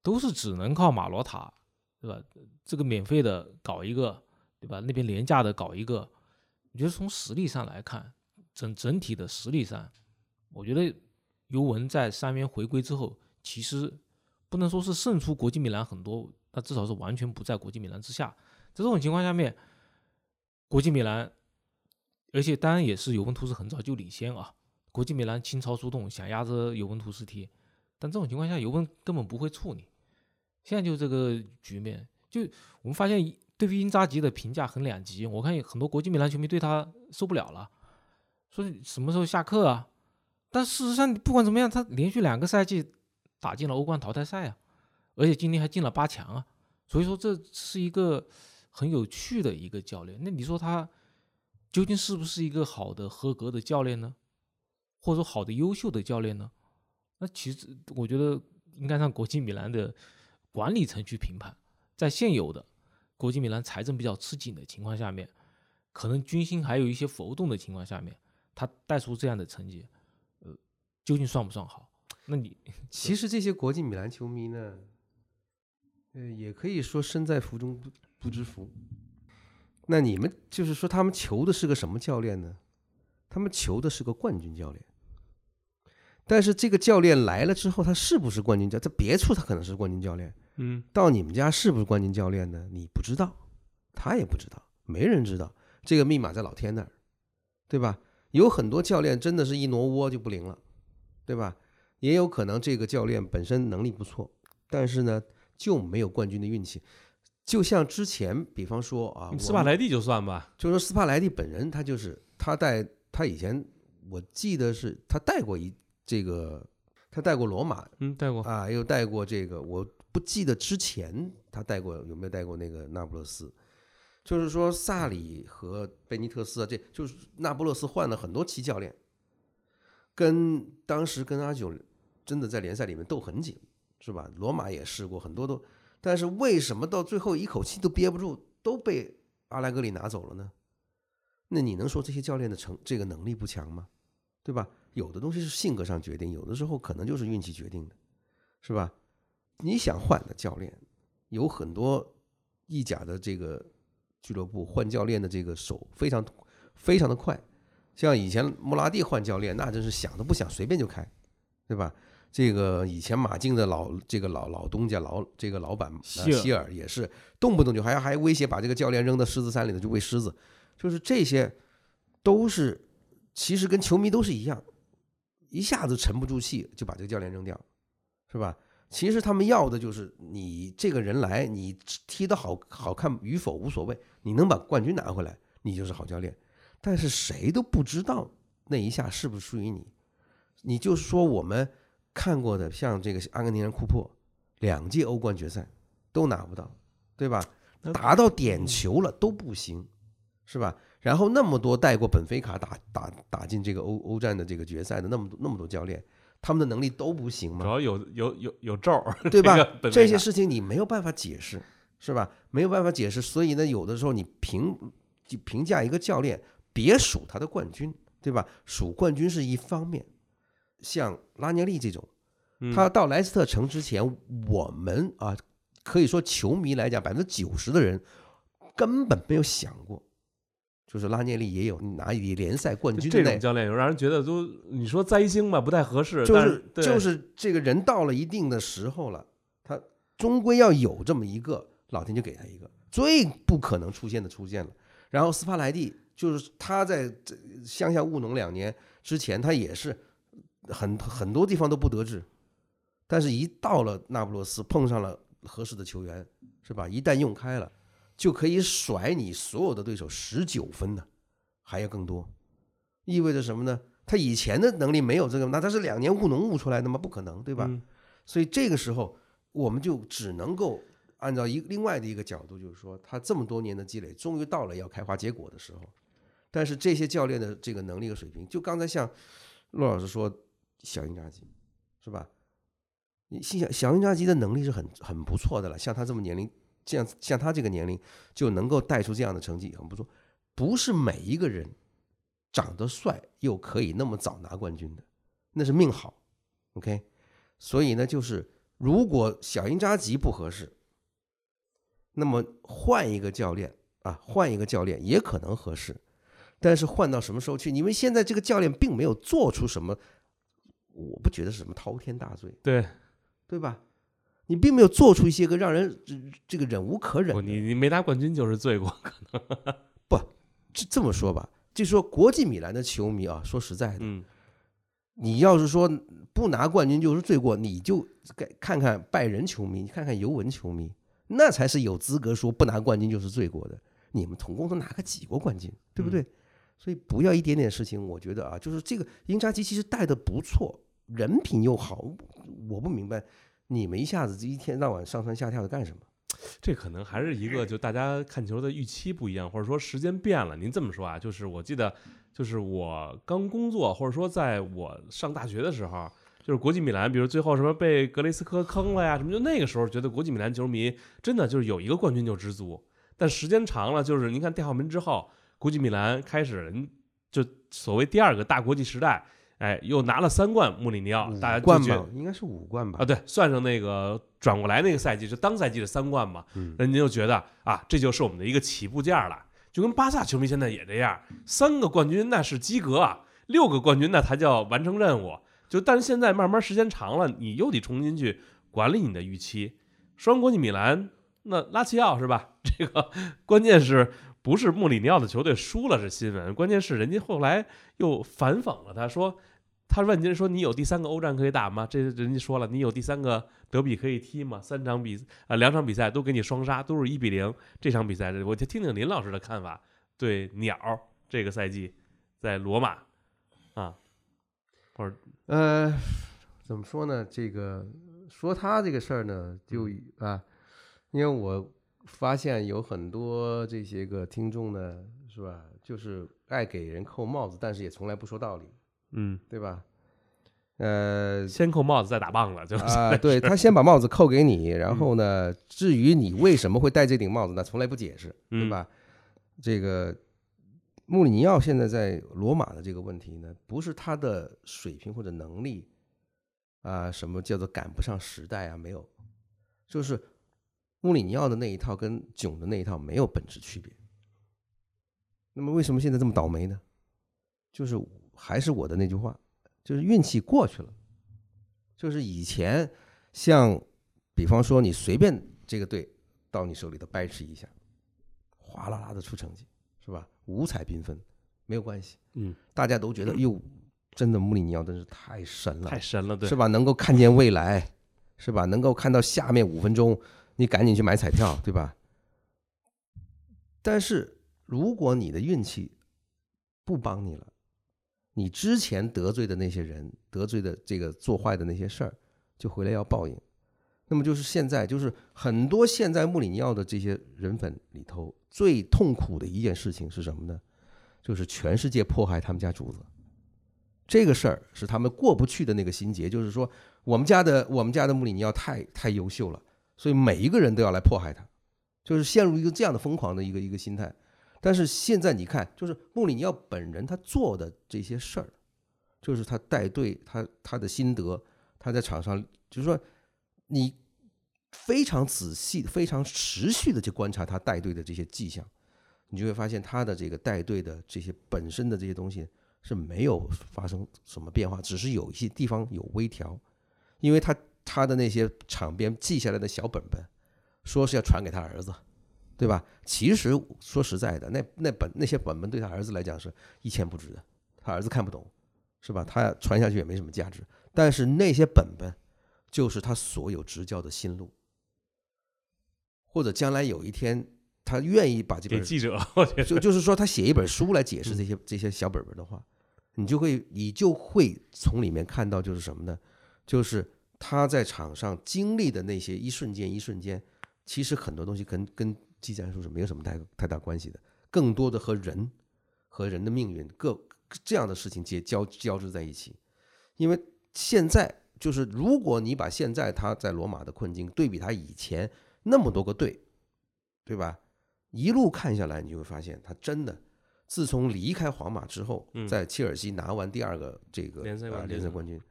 都是只能靠马罗塔，对吧？这个免费的搞一个，对吧？那边廉价的搞一个，我觉得从实力上来看，整整体的实力上，我觉得尤文在三元回归之后，其实不能说是胜出国际米兰很多，那至少是完全不在国际米兰之下。在这种情况下面，国际米兰，而且当然也是尤文图斯很早就领先啊，国际米兰倾巢出动，想压着尤文图斯踢，但这种情况下，尤文根本不会处理。现在就这个局面，就我们发现对于因扎吉的评价很两极，我看有很多国际米兰球迷对他受不了了，说什么时候下课啊？但事实上，不管怎么样，他连续两个赛季打进了欧冠淘汰赛啊，而且今天还进了八强啊，所以说这是一个很有趣的一个教练。那你说他究竟是不是一个好的、合格的教练呢？或者说好的、优秀的教练呢？那其实我觉得应该让国际米兰的管理层去评判，在现有的国际米兰财政比较吃紧的情况下面，可能军心还有一些浮动的情况下面，他带出这样的成绩，呃，究竟算不算好？那你 其实这些国际米兰球迷呢，呃，也可以说身在福中不不知福。那你们就是说他们求的是个什么教练呢？他们求的是个冠军教练。但是这个教练来了之后，他是不是冠军教？在别处他可能是冠军教练，嗯，到你们家是不是冠军教练呢？你不知道，他也不知道，没人知道。这个密码在老天那儿，对吧？有很多教练真的是一挪窝就不灵了，对吧？也有可能这个教练本身能力不错，但是呢就没有冠军的运气。就像之前，比方说啊，斯帕莱蒂就算吧，就说斯帕莱蒂本人，他就是他带他以前我记得是他带过一这个，他带过罗马嗯，带过，啊，又带过这个，我不记得之前他带过有没有带过那个那不勒斯。就是说，萨里和贝尼特斯啊，这就是那不勒斯换了很多期教练，跟当时跟阿九真的在联赛里面斗很紧，是吧？罗马也试过很多都，但是为什么到最后一口气都憋不住，都被阿莱格里拿走了呢？那你能说这些教练的成这个能力不强吗？对吧？有的东西是性格上决定，有的时候可能就是运气决定的，是吧？你想换的教练，有很多意甲的这个俱乐部换教练的这个手非常非常的快，像以前穆拉蒂换教练，那真是想都不想，随便就开，对吧？这个以前马竞的老这个老老东家老这个老板希尔呃希尔也是动不动就还还威胁把这个教练扔到狮子山里头去喂狮子，就是这些都是其实跟球迷都是一样，一下子沉不住气就把这个教练扔掉，是吧？其实他们要的就是你这个人来，你踢得好好看与否无所谓，你能把冠军拿回来，你就是好教练。但是谁都不知道那一下是不是属于你。你就说我们看过的，像这个阿根廷人库珀，两届欧冠决赛都拿不到，对吧？那达到点球了都不行，是吧？然后那么多带过本菲卡打打打进这个欧欧战的这个决赛的那么多那么多教练，他们的能力都不行吗？主要有有有有咒儿，对吧这些事情你没有办法解释，是吧？没有办法解释，所以呢，有的时候你评就评价一个教练，别数他的冠军，对吧？数冠军是一方面，像拉涅利这种，嗯他到莱斯特城之前，我们啊，可以说球迷来讲，百分之九十的人根本没有想过，就是拉涅利也有拿以联赛冠军的这种教练有让人觉得都你说灾星吧，不太合适，但就是对就是这个人到了一定的时候了，他终归要有这么一个，老天就给他一个，最不可能出现的出现了。然后斯帕莱蒂就是他在这乡下务农两年之前，他也是很很多地方都不得志，但是一到了那不勒斯，碰上了合适的球员，是吧？一旦用开了，就可以甩你所有的对手十九分呢，还要更多，意味着什么呢？他以前的能力没有这个，那他是两年务农务出来的吗？不可能，对吧？嗯所以这个时候，我们就只能够按照一另外的一个角度，就是说，他这么多年的积累，终于到了要开花结果的时候。但是这些教练的这个能力和水平，就刚才像骆老师说，小鹰扎吉是吧？你心想，小鹰扎吉的能力是很很不错的了，像他这么年龄，这样像他这个年龄就能够带出这样的成绩，很不错。不是每一个人长得帅又可以那么早拿冠军的，那是命好。OK，所以呢，就是如果小因扎吉不合适，那么换一个教练啊，换一个教练也可能合适，但是换到什么时候去？你们现在这个教练并没有做出什么，我不觉得是什么滔天大罪，对，对吧？你并没有做出一些个让人这这个忍无可忍你你没拿冠军就是罪过，可能不这这么说吧，就说国际米兰的球迷啊，说实在的，嗯，你要是说不拿冠军就是罪过，你就该看看拜仁球迷，你看看尤文球迷，那才是有资格说不拿冠军就是罪过的。你们总共都拿个几国冠军，对不对？所以不要一点点事情，我觉得啊，就是这个英扎吉其实带的不错，人品又好，我不明白你们一下子一天到晚上蹿下跳的干什么？这可能还是一个就大家看球的预期不一样，或者说时间变了。您这么说啊，就是我记得，就是我刚工作，或者说在我上大学的时候，就是国际米兰，比如最后什么被格雷斯科坑了呀，什么就那个时候觉得国际米兰球迷真的就是有一个冠军就知足。但时间长了，就是您看电话门之后，国际米兰开始人就所谓第二个大国际时代，哎，又拿了三冠，穆里尼奥，大家冠吧，应该是五冠吧？啊，对，算上那个转过来那个赛季，就当赛季的三冠嘛，嗯人家就觉得啊，这就是我们的一个起步价了。就跟巴萨球迷现在也这样，三个冠军那是及格啊，六个冠军那才叫完成任务。就但是现在慢慢时间长了，你又得重新去管理你的预期。说完国际米兰，那拉齐奥是吧？这个关键是不是穆里尼奥的球队输了是新闻，关键是人家后来又反讽了他，说他问人说你有第三个欧战可以打吗？这人家说了，你有第三个德比可以踢吗？三场比啊、两场比赛都给你双杀，都是一比零。这场比赛，我就听听林老师的看法。对鸟这个赛季在罗马啊，或者呃，怎么说呢？这个说他这个事儿呢，就嗯啊，因为我发现有很多这些个听众呢，是吧？就是爱给人扣帽子，但是也从来不说道理，嗯，对吧？呃，先扣帽子再打棒子，就啊，对他先把帽子扣给你，然后呢，至于你为什么会戴这顶帽子呢，从来不解释，对嗯吧？这个穆里尼奥现在在罗马的这个问题呢，不是他的水平或者能力啊，什么叫做赶不上时代啊？没有，就是穆里尼奥的那一套跟囧的那一套没有本质区别。那么为什么现在这么倒霉呢？就是还是我的那句话，就是运气过去了。就是以前像，比方说你随便这个队到你手里头掰扯一下，哗啦啦的出成绩，是吧？五彩缤纷，没有关系。嗯，大家都觉得，哟，真的穆里尼奥真是太神了，太神了，对，是吧？能够看见未来，是吧？能够看到下面五分钟，你赶紧去买彩票，对吧？但是如果你的运气不帮你了，你之前得罪的那些人，得罪的这个做坏的那些事儿，就回来要报应。那么就是现在，就是很多现在穆里尼奥的这些人粉里头最痛苦的一件事情是什么呢？就是全世界迫害他们家主子。这个事儿是他们过不去的那个心结，就是说我们家的我们家的穆里尼奥太太优秀了，所以每一个人都要来迫害他，就是陷入一个这样的疯狂的一个一个心态。但是现在你看，就是穆里尼奥本人他做的这些事儿，就是他带队，他他的心得，他在场上，就是说你非常仔细、非常持续的去观察他带队的这些迹象，你就会发现他的这个带队的这些本身的这些东西是没有发生什么变化，只是有一些地方有微调，因为他他的那些场边记下来的小本本，说是要传给他儿子，对吧？其实说实在的，那那本那些本本对他儿子来讲是一钱不值的，他儿子看不懂，是吧？他传下去也没什么价值。但是那些本本就是他所有执教的心路，或者将来有一天他愿意把这本给记者，就就是说，他写一本书来解释这些这些小本本的话，你就会你就会从里面看到，就是什么呢？就是他在场上经历的那些一瞬间一瞬间，其实很多东西跟跟技战术是没有什么太太大关系的，更多的和人和人的命运各这样的事情结交交织在一起。因为现在就是，如果你把现在他在罗马的困境对比他以前那么多个队，对吧？一路看下来，你就会发现，他真的自从离开皇马之后，嗯在切尔西拿完第二个这个啊联赛联赛冠军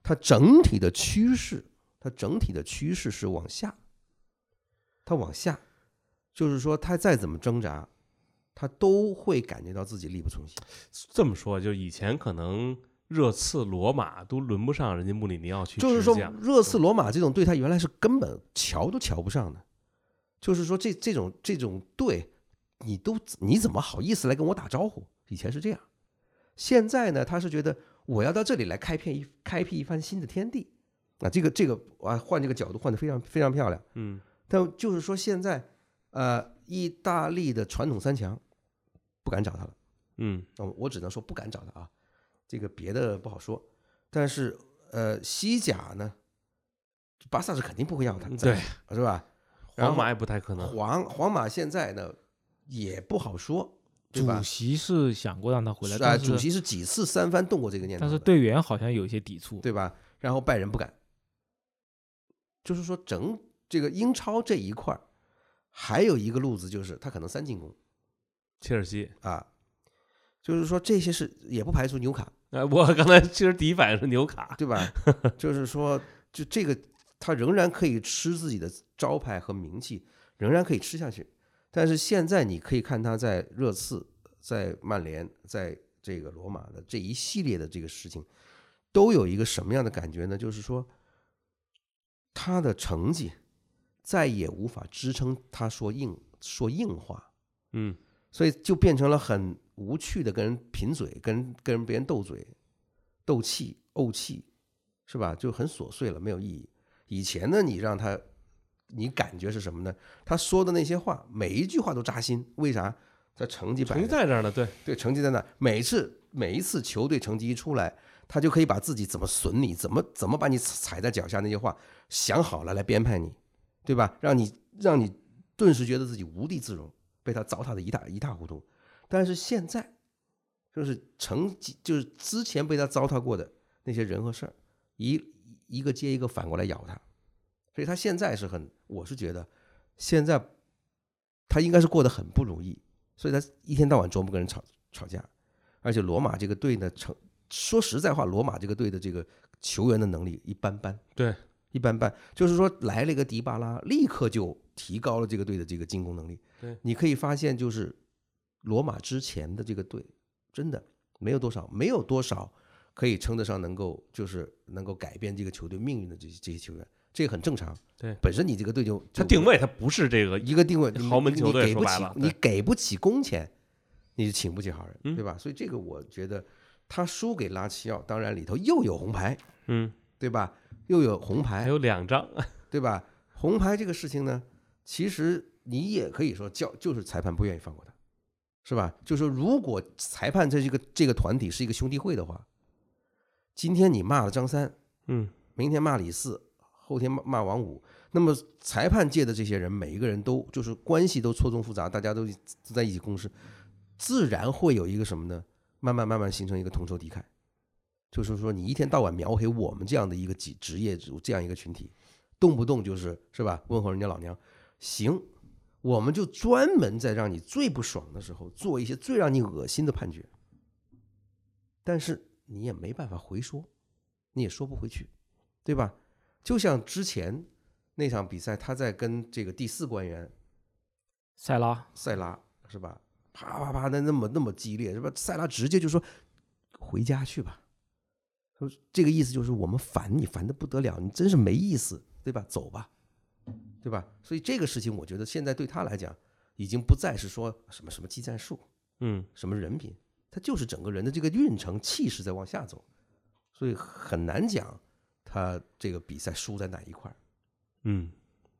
嗯，他整体的趋势，它整体的趋势是往下，它往下，就是说他再怎么挣扎，他都会感觉到自己力不从心。这么说，就以前可能热刺、罗马都轮不上人家穆里尼奥去就是说热刺、罗马这种队，他原来是根本瞧都瞧不上的。就是说这这种这种队，你都你怎么好意思来跟我打招呼？以前是这样，现在呢，他是觉得我要到这里来开辟一开辟一番新的天地。啊，这个这个啊，换这个角度换的非常非常漂亮。嗯但就是说现在，呃，意大利的传统三强不敢找他了。嗯哦，我只能说不敢找他啊，这个别的不好说。但是呃，西甲呢，巴萨是肯定不会要他，对，是吧？皇马也不太可能。皇皇马现在呢也不好说，主？席是想过让他回来，主席是几次三番动过这个念头，但是队员好像有一些抵触。对吧？然后拜仁不敢，就是说整这个英超这一块儿还有一个路子，就是他可能三进攻切尔西，啊，就是说这些是也不排除纽卡，哎，我刚才其实第一反应是纽卡，对吧？就是说，就这个他仍然可以吃自己的招牌和名气，仍然可以吃下去。但是现在你可以看他在热刺、在曼联、在这个罗马的这一系列的这个事情，都有一个什么样的感觉呢？就是说，他的成绩再也无法支撑他说硬说硬话，嗯所以就变成了很无趣的跟人贫嘴，跟人跟别人斗嘴、斗气、怄气，是吧？就很琐碎了，没有意义。以前呢，你让他，你感觉是什么呢？他说的那些话，每一句话都扎心。为啥？他成绩摆成绩在这儿呢，对，对，成绩在那。每次每一次球队成绩一出来，他就可以把自己怎么损你，怎么怎么把你踩在脚下那些话想好了来编排你，对吧？让你让你顿时觉得自己无地自容，被他糟蹋的一塌一塌糊涂。但是现在，就是成绩就是之前被他糟蹋过的那些人和事儿，一一个接一个反过来咬他，所以他现在是很，我是觉得现在他应该是过得很不如意，所以他一天到晚琢磨跟人吵吵架，而且罗马这个队呢，成说实在话，罗马这个队的这个球员的能力一般般，对，一般般，就是说来了一个迪巴拉，立刻就提高了这个队的这个进攻能力。对，你可以发现，就是罗马之前的这个队，真的没有多少，没有多少可以称得上能够就是能够改变这个球队命运的这些这些球员，这个很正常。对本身你这个队就就他定位他不是这个，一个定位，豪门球队你给不起你给不起工钱，你就请不起好人，嗯对吧？所以这个我觉得他输给拉齐奥，当然里头又有红牌，嗯，对吧？又有红牌，还有两张，对吧？红牌这个事情呢，其实你也可以说叫就是裁判不愿意放过他，是吧？就是说如果裁判在这个这个团体是一个兄弟会的话，今天你骂了张三，嗯，明天骂李四，后天骂骂王五，那么裁判界的这些人，每一个人都就是关系都错综复杂，大家都在一起共事，自然会有一个什么呢？慢慢慢慢形成一个同仇敌忾，就是说你一天到晚描黑我们这样的一个职职业组这样一个群体，动不动就是是吧？问候人家老娘，行，我们就专门在让你最不爽的时候做一些最让你恶心的判决，但是你也没办法回说，你也说不回去，对吧？就像之前那场比赛，他在跟这个第四官员塞拉塞拉是吧？啪啪啪的那么那么激烈是吧？塞拉直接就说回家去吧，说这个意思就是我们烦你烦的不得了，你真是没意思，对吧？走吧，对吧？所以这个事情我觉得现在对他来讲，已经不再是说什么什么技战术，嗯，什么人品，他就是整个人的这个运程气势在往下走，所以很难讲他这个比赛输在哪一块儿。嗯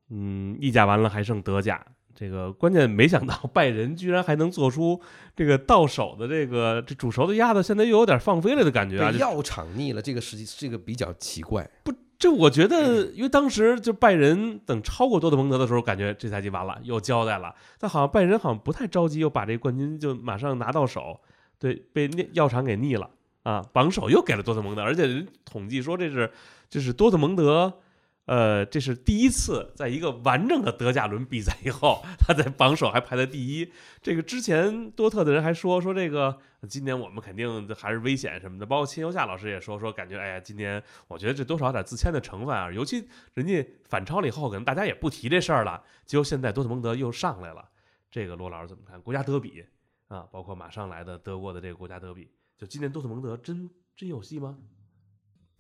嗯，意甲完了还剩德甲，这个关键没想到拜仁居然还能做出这个到手的这个这煮熟的鸭子，现在又有点放飞了的感觉啊！被药厂腻了，这个实际这个比较奇怪。不这我觉得，因为当时就拜仁等超过多特蒙德的时候，感觉这赛季完了，又交代了。但好像拜仁好像不太着急，又把这冠军就马上拿到手，对，被那药厂给腻了啊！榜首又给了多特蒙德，而且人统计说这是这是多特蒙德，呃，这是第一次在一个完整的德甲轮比赛以后，他在榜首还排在第一。这个之前多特的人还说说这个今年我们肯定还是危险什么的，包括秦游夏老师也说说感觉哎呀，今年我觉得这多少有点自谦的成分啊，尤其人家反超了以后，可能大家也不提这事儿了。结果现在多特蒙德又上来了，这个罗老师怎么看？国家德比啊，包括马上来的德国的这个国家德比，就今年多特蒙德真真有戏吗？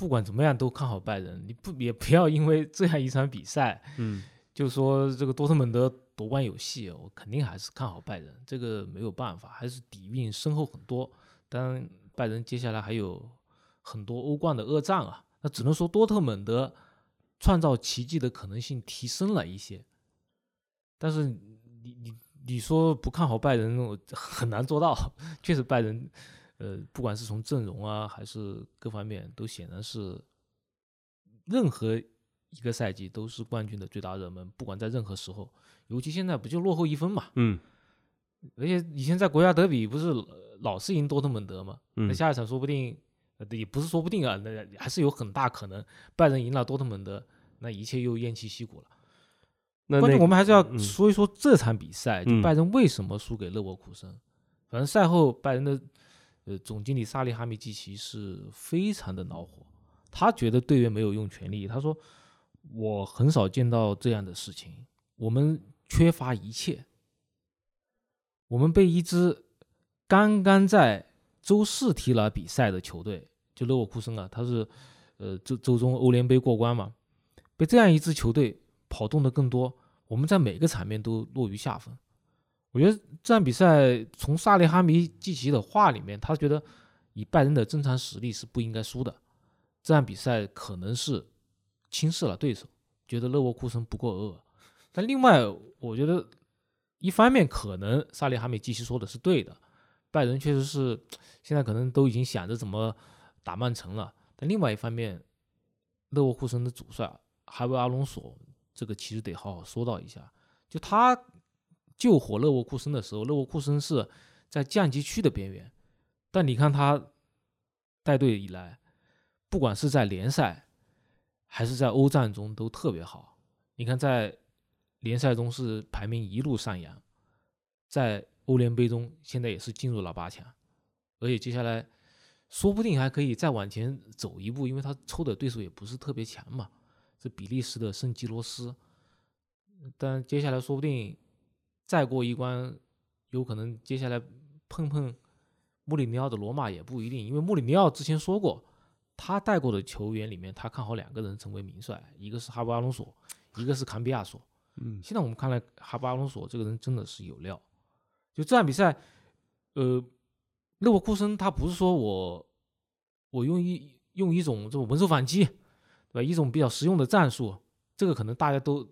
不管怎么样都看好拜仁，你不 也不要因为这样一场比赛嗯就说这个多特蒙德夺冠有戏，我肯定还是看好拜仁，这个没有办法，还是底蕴深厚很多。当然，拜仁接下来还有很多欧冠的恶战啊，那只能说多特蒙德创造奇迹的可能性提升了一些。但是你你你说不看好拜仁，我很难做到。确实，拜仁，呃，不管是从阵容啊，还是各方面，都显然是任何一个赛季都是冠军的最大热门，不管在任何时候。尤其现在不就落后一分嘛？嗯而且以前在国家德比不是老是赢多特蒙德嘛？那嗯，下一场说不定，呃也不是说不定啊，那还是有很大可能拜仁赢了多特蒙德，那一切又偃旗息鼓了。关键那那我们还是要嗯说一说这场比赛，就嗯拜仁为什么输给勒沃库森。反正赛后拜仁的呃总经理萨利哈米季奇是非常的恼火，他觉得队员没有用全力，他说我很少见到这样的事情，我们缺乏一切，我们被一支刚刚在周四踢了比赛的球队，就勒沃库森啊，他是呃周周中欧联杯过关嘛，被这样一支球队跑动的更多，我们在每个场面都落于下风。我觉得这场比赛从萨利哈米季奇的话里面，他觉得以拜仁的正常实力是不应该输的。这场比赛可能是轻视了对手，觉得勒沃库森不够恶。但另外，我觉得一方面可能萨利哈米季奇说的是对的，拜仁确实是现在可能都已经想着怎么打曼城了。但另外一方面，勒沃库森的主帅哈维阿隆索这个其实得好好说道一下，就他救火勒沃库森的时候，勒沃库森是在降级区的边缘，但你看他带队以来，不管是在联赛还是在欧战中都特别好。你看在联赛中是排名一路上扬，在欧联杯中现在也是进入了八强，而且接下来说不定还可以再往前走一步，因为他抽的对手也不是特别强嘛，是比利时的圣基罗斯，但接下来说不定再过一关，有可能接下来碰碰穆里尼奥的罗马也不一定，因为穆里尼奥之前说过，他带过的球员里面，他看好两个人成为名帅，一个是哈布阿隆索，一个是坎比亚索。嗯现在我们看来，哈布阿隆索这个人真的是有料。就这场比赛，呃，勒沃库森他不是说我我用一用一种这种稳守反击，对吧？一种比较实用的战术，这个可能大家都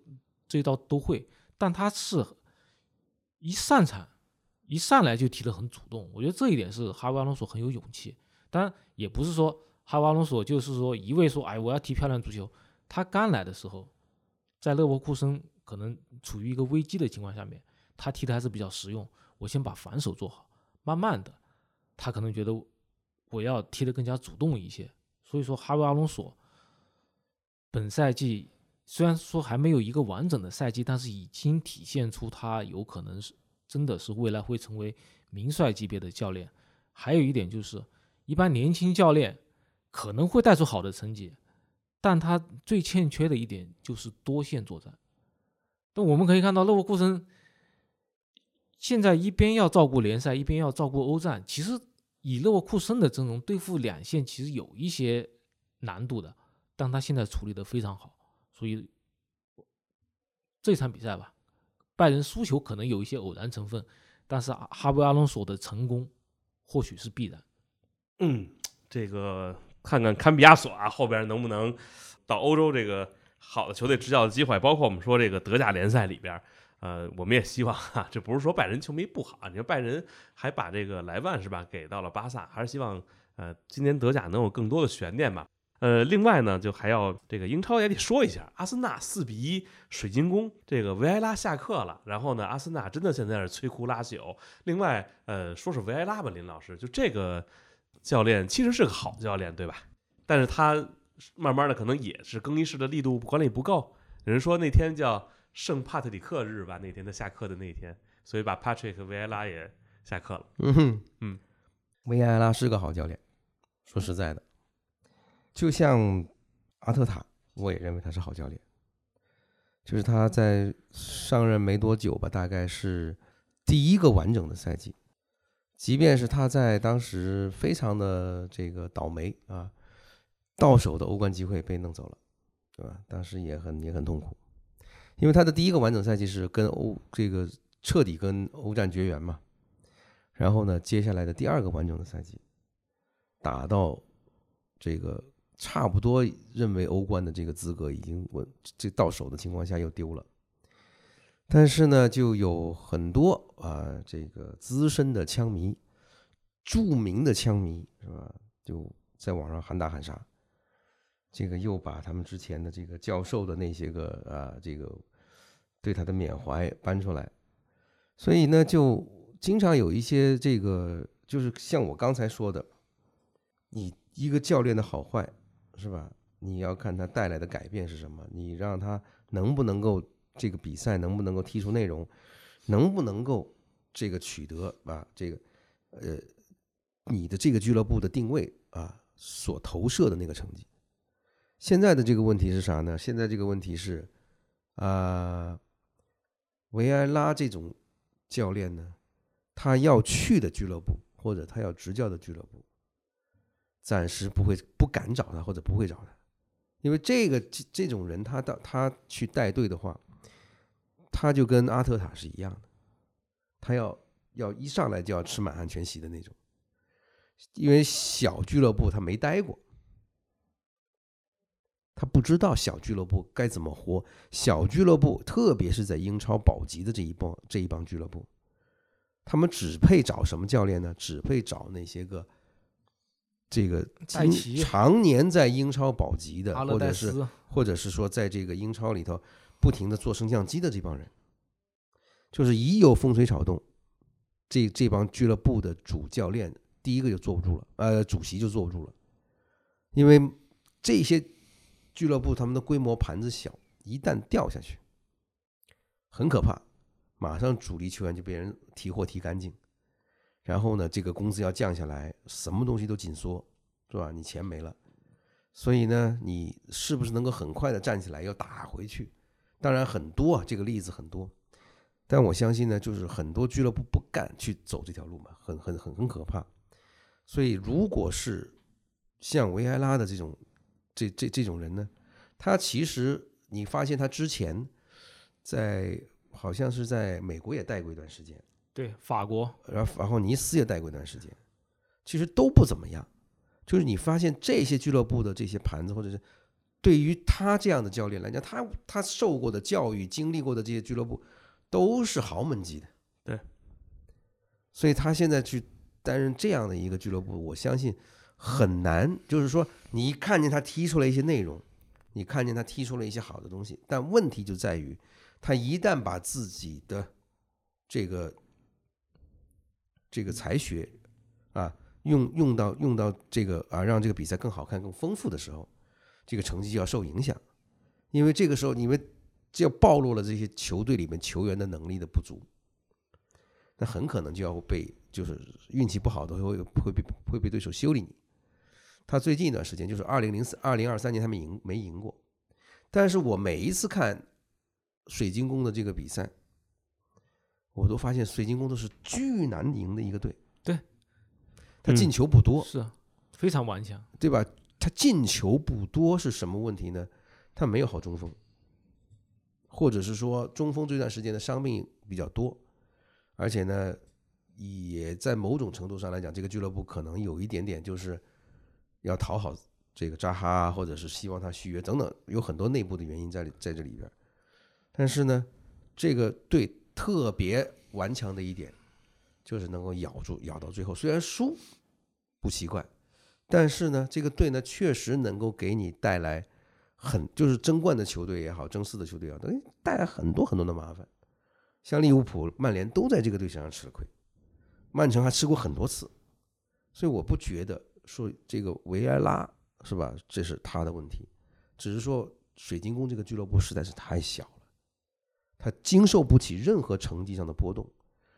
这一刀都会，但他是一上场一上来就踢得很主动，我觉得这一点是哈维阿隆索很有勇气。当然，也不是说哈维阿隆索就是说一味说哎我要踢漂亮足球，他刚来的时候，在勒沃库森可能处于一个危机的情况下面，他踢的还是比较实用。我先把防守做好，慢慢的，他可能觉得我要踢得更加主动一些。所以说，哈维阿隆索本赛季虽然说还没有一个完整的赛季，但是已经体现出他有可能是真的是未来会成为名帅级别的教练。还有一点就是，一般年轻教练可能会带出好的成绩，但他最欠缺的一点就是多线作战。但我们可以看到，勒沃库森现在一边要照顾联赛，一边要照顾欧战。其实以勒沃库森的阵容对付两线，其实有一些难度的，但他现在处理的非常好。所以这场比赛吧，拜仁输球可能有一些偶然成分，但是哈维阿隆索的成功或许是必然。嗯，这个看看坎比亚索啊，后边能不能到欧洲这个好的球队执教的机会？包括我们说这个德甲联赛里边，呃，我们也希望哈、这不是说拜仁球迷不好，你说拜仁还把这个莱万是吧给到了巴萨，还是希望呃今年德甲能有更多的悬念吧。呃，另外呢，就还要这个英超也得说一下，阿森纳四比一水晶宫，这个维埃拉下课了。然后呢，阿森纳真的现在是摧枯拉朽。另外，呃，说是维埃拉吧，林老师，就这个教练其实是个好教练，对吧？但是他慢慢的可能也是更衣室的力度管理不够。有人说那天叫圣帕特里克日吧，那天他下课的那一天，所以把 Patrick 和维埃拉也下课了。嗯哼，嗯，维埃拉是个好教练，说实在的，就像阿特塔，我也认为他是好教练。就是他在上任没多久吧，大概是第一个完整的赛季，即便是他在当时非常的这个倒霉啊，到手的欧冠机会被弄走了，对吧？当时也很也很痛苦，因为他的第一个完整赛季是跟欧这个彻底跟欧战绝缘嘛，然后呢，接下来的第二个完整的赛季，打到这个差不多认为欧冠的这个资格已经稳这到手的情况下又丢了，但是呢，就有很多啊，这个资深的枪迷、著名的枪迷是吧？就在网上喊打喊杀，这个又把他们之前的这个教授的那些个啊，这个对他的缅怀搬出来，所以呢，就经常有一些这个，就是像我刚才说的，你一个教练的好坏是吧？你要看他带来的改变是什么，你让他能不能够这个比赛能不能够踢出内容，能不能够这个取得啊这个呃你的这个俱乐部的定位啊所投射的那个成绩。现在的这个问题是啥呢？现在这个问题是啊，维埃拉这种教练呢，他要去的俱乐部或者他要执教的俱乐部，暂时不会不敢找他或者不会找他。因为这个这这种人，他到他去带队的话，他就跟阿特塔是一样的，他要要一上来就要吃满汉全席的那种，因为小俱乐部他没待过，他不知道小俱乐部该怎么活。小俱乐部，特别是在英超保级的这一帮这一帮俱乐部，他们只配找什么教练呢？只配找那些个。这个经常年在英超保级的，或者是，或者是说在这个英超里头不停的做升降机的这帮人，就是一有风吹草动，这这帮俱乐部的主教练第一个就坐不住了，呃，主席就坐不住了，因为这些俱乐部他们的规模盘子小，一旦掉下去，很可怕，马上主力球员就被人提货提干净。然后呢，这个工资要降下来，什么东西都紧缩，是吧？你钱没了，所以呢，你是不是能够很快的站起来，又打回去？当然很多啊，这个例子很多，但我相信呢，就是很多俱乐部不敢去走这条路嘛，很很很很可怕。所以，如果是像维埃拉的这种这这这种人呢，他其实你发现他之前在好像是在美国也待过一段时间。对法国，然后然后尼斯也待过一段时间，其实都不怎么样。就是你发现这些俱乐部的这些盘子，或者是对于他这样的教练来讲，他他受过的教育、经历过的这些俱乐部都是豪门级的。对，所以他现在去担任这样的一个俱乐部，我相信很难。就是说，你一看见他踢出来一些内容，你看见他踢出了一些好的东西，但问题就在于，他一旦把自己的这个这个才学啊，用用到用到这个啊，让这个比赛更好看、更丰富的时候，这个成绩就要受影响，因为这个时候你们就要暴露了这些球队里面球员的能力的不足，那很可能就要被就是运气不好的会会被会被对手修理你。他最近一段时间就是二零零四、二零二三年他们赢没赢过，但是我每一次看水晶宫的这个比赛。我都发现水晶宫都是巨难赢的一个队。对，他进球不多，是啊非常顽强。对吧？他进球不多是什么问题呢？他没有好中锋，或者是说中锋这段时间的伤病比较多，而且呢，也在某种程度上来讲，这个俱乐部可能有一点点就是要讨好这个扎哈啊，或者是希望他续约等等，有很多内部的原因在里在这里边。但是呢，这个队。特别顽强的一点，就是能够咬住咬到最后。虽然输不习惯，但是呢，这个队呢确实能够给你带来很就是争冠的球队也好，争四的球队也好，等于带来很多很多的麻烦。像利物浦、曼联都在这个队身上吃了亏，曼城还吃过很多次。所以我不觉得说这个维埃拉是吧，这是他的问题，只是说水晶宫这个俱乐部实在是太小了。他经受不起任何成绩上的波动，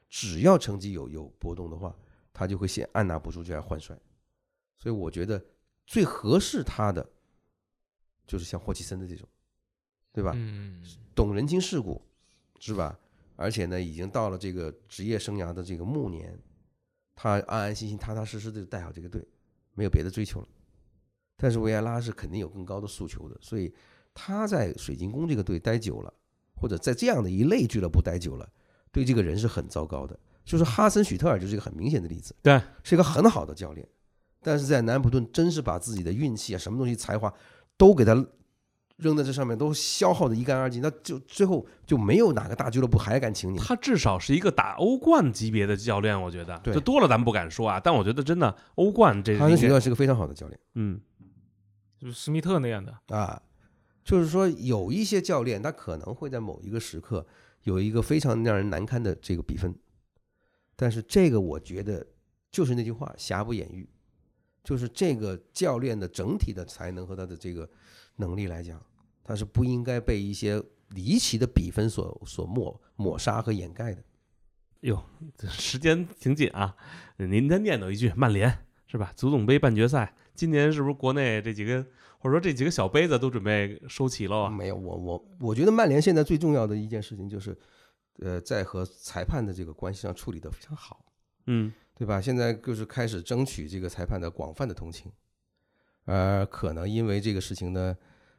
只要成绩有有波动的话，他就会先按捺不住就要换帅。所以我觉得最合适他的，就是像霍奇森的这种，对吧？嗯，懂人情世故，是吧？而且呢，已经到了这个职业生涯的这个暮年，他安安心心、踏踏实实的带好这个队，没有别的追求了。但是维埃拉是肯定有更高的诉求的，所以他在水晶宫这个队待久了。或者在这样的一类俱乐部待久了，对这个人是很糟糕的。就是哈森·许特尔就是一个很明显的例子，对，是一个很好的教练，但是在南普顿真是把自己的运气啊、什么东西、才华都给他扔在这上面都消耗的一干二净，那就最后就没有哪个大俱乐部还敢请你。他至少是一个打欧冠级别的教练，我觉得，对就多了咱不敢说啊，但我觉得真的欧冠这哈森许特尔是个非常好的教练嗯就是施密特那样的，啊，就是说有一些教练他可能会在某一个时刻有一个非常让人难堪的这个比分，但是这个我觉得就是那句话，瑕不掩瑜，就是这个教练的整体的才能和他的这个能力来讲，他是不应该被一些离奇的比分所所抹抹杀和掩盖的。哟，这时间挺紧啊，您再念叨一句，曼联是吧？足总杯半决赛，今年是不是国内这几个或者说这几个小杯子都准备收齐了啊？没有，我我我觉得曼联现在最重要的一件事情就是，呃，在和裁判的这个关系上处理的非常好。嗯对吧？现在就是开始争取这个裁判的广泛的同情，而可能因为这个事情呢，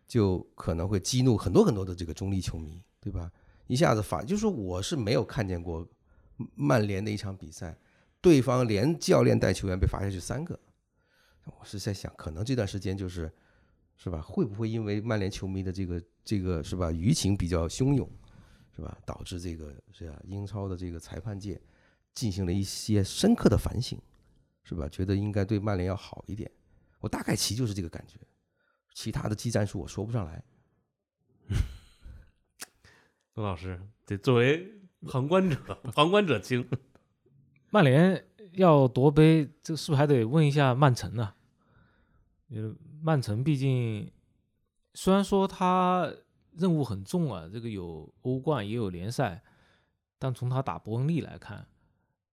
就可能会激怒很多很多的这个中立球迷，对吧？一下子罚，就是我是没有看见过曼联的一场比赛，对方连教练带球员被罚下去三个，我是在想，可能这段时间就是，是吧？会不会因为曼联球迷的这个这个是吧舆情比较汹涌，是吧？导致这个是吧英超的这个裁判界进行了一些深刻的反省，是吧？觉得应该对曼联要好一点。我大概其就是这个感觉，其他的技战术我说不上来。罗老师，这作为旁观者，旁观者清。曼联要夺杯，这是不是还得问一下曼城呢？呃，曼城毕竟虽然说他任务很重啊，这个有欧冠也有联赛，但从他打伯恩利来看，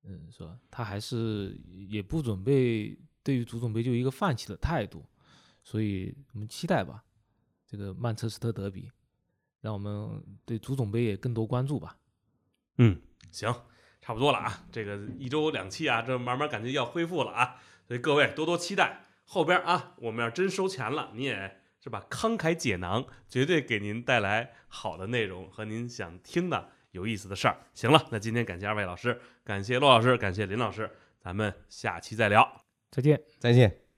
嗯，是吧？他还是也不准备对于足总杯就一个放弃的态度，所以我们期待吧，这个曼彻斯特德比，让我们对足总杯也更多关注吧。嗯，行，差不多了啊，这个一周两期啊，这慢慢感觉要恢复了啊，所以各位多多期待。后边啊，我们要真收钱了，你也是吧，慷慨解囊，绝对给您带来好的内容和您想听的有意思的事儿。行了，那今天感谢二位老师，感谢骆老师，感谢林老师，咱们下期再聊。再见。再见。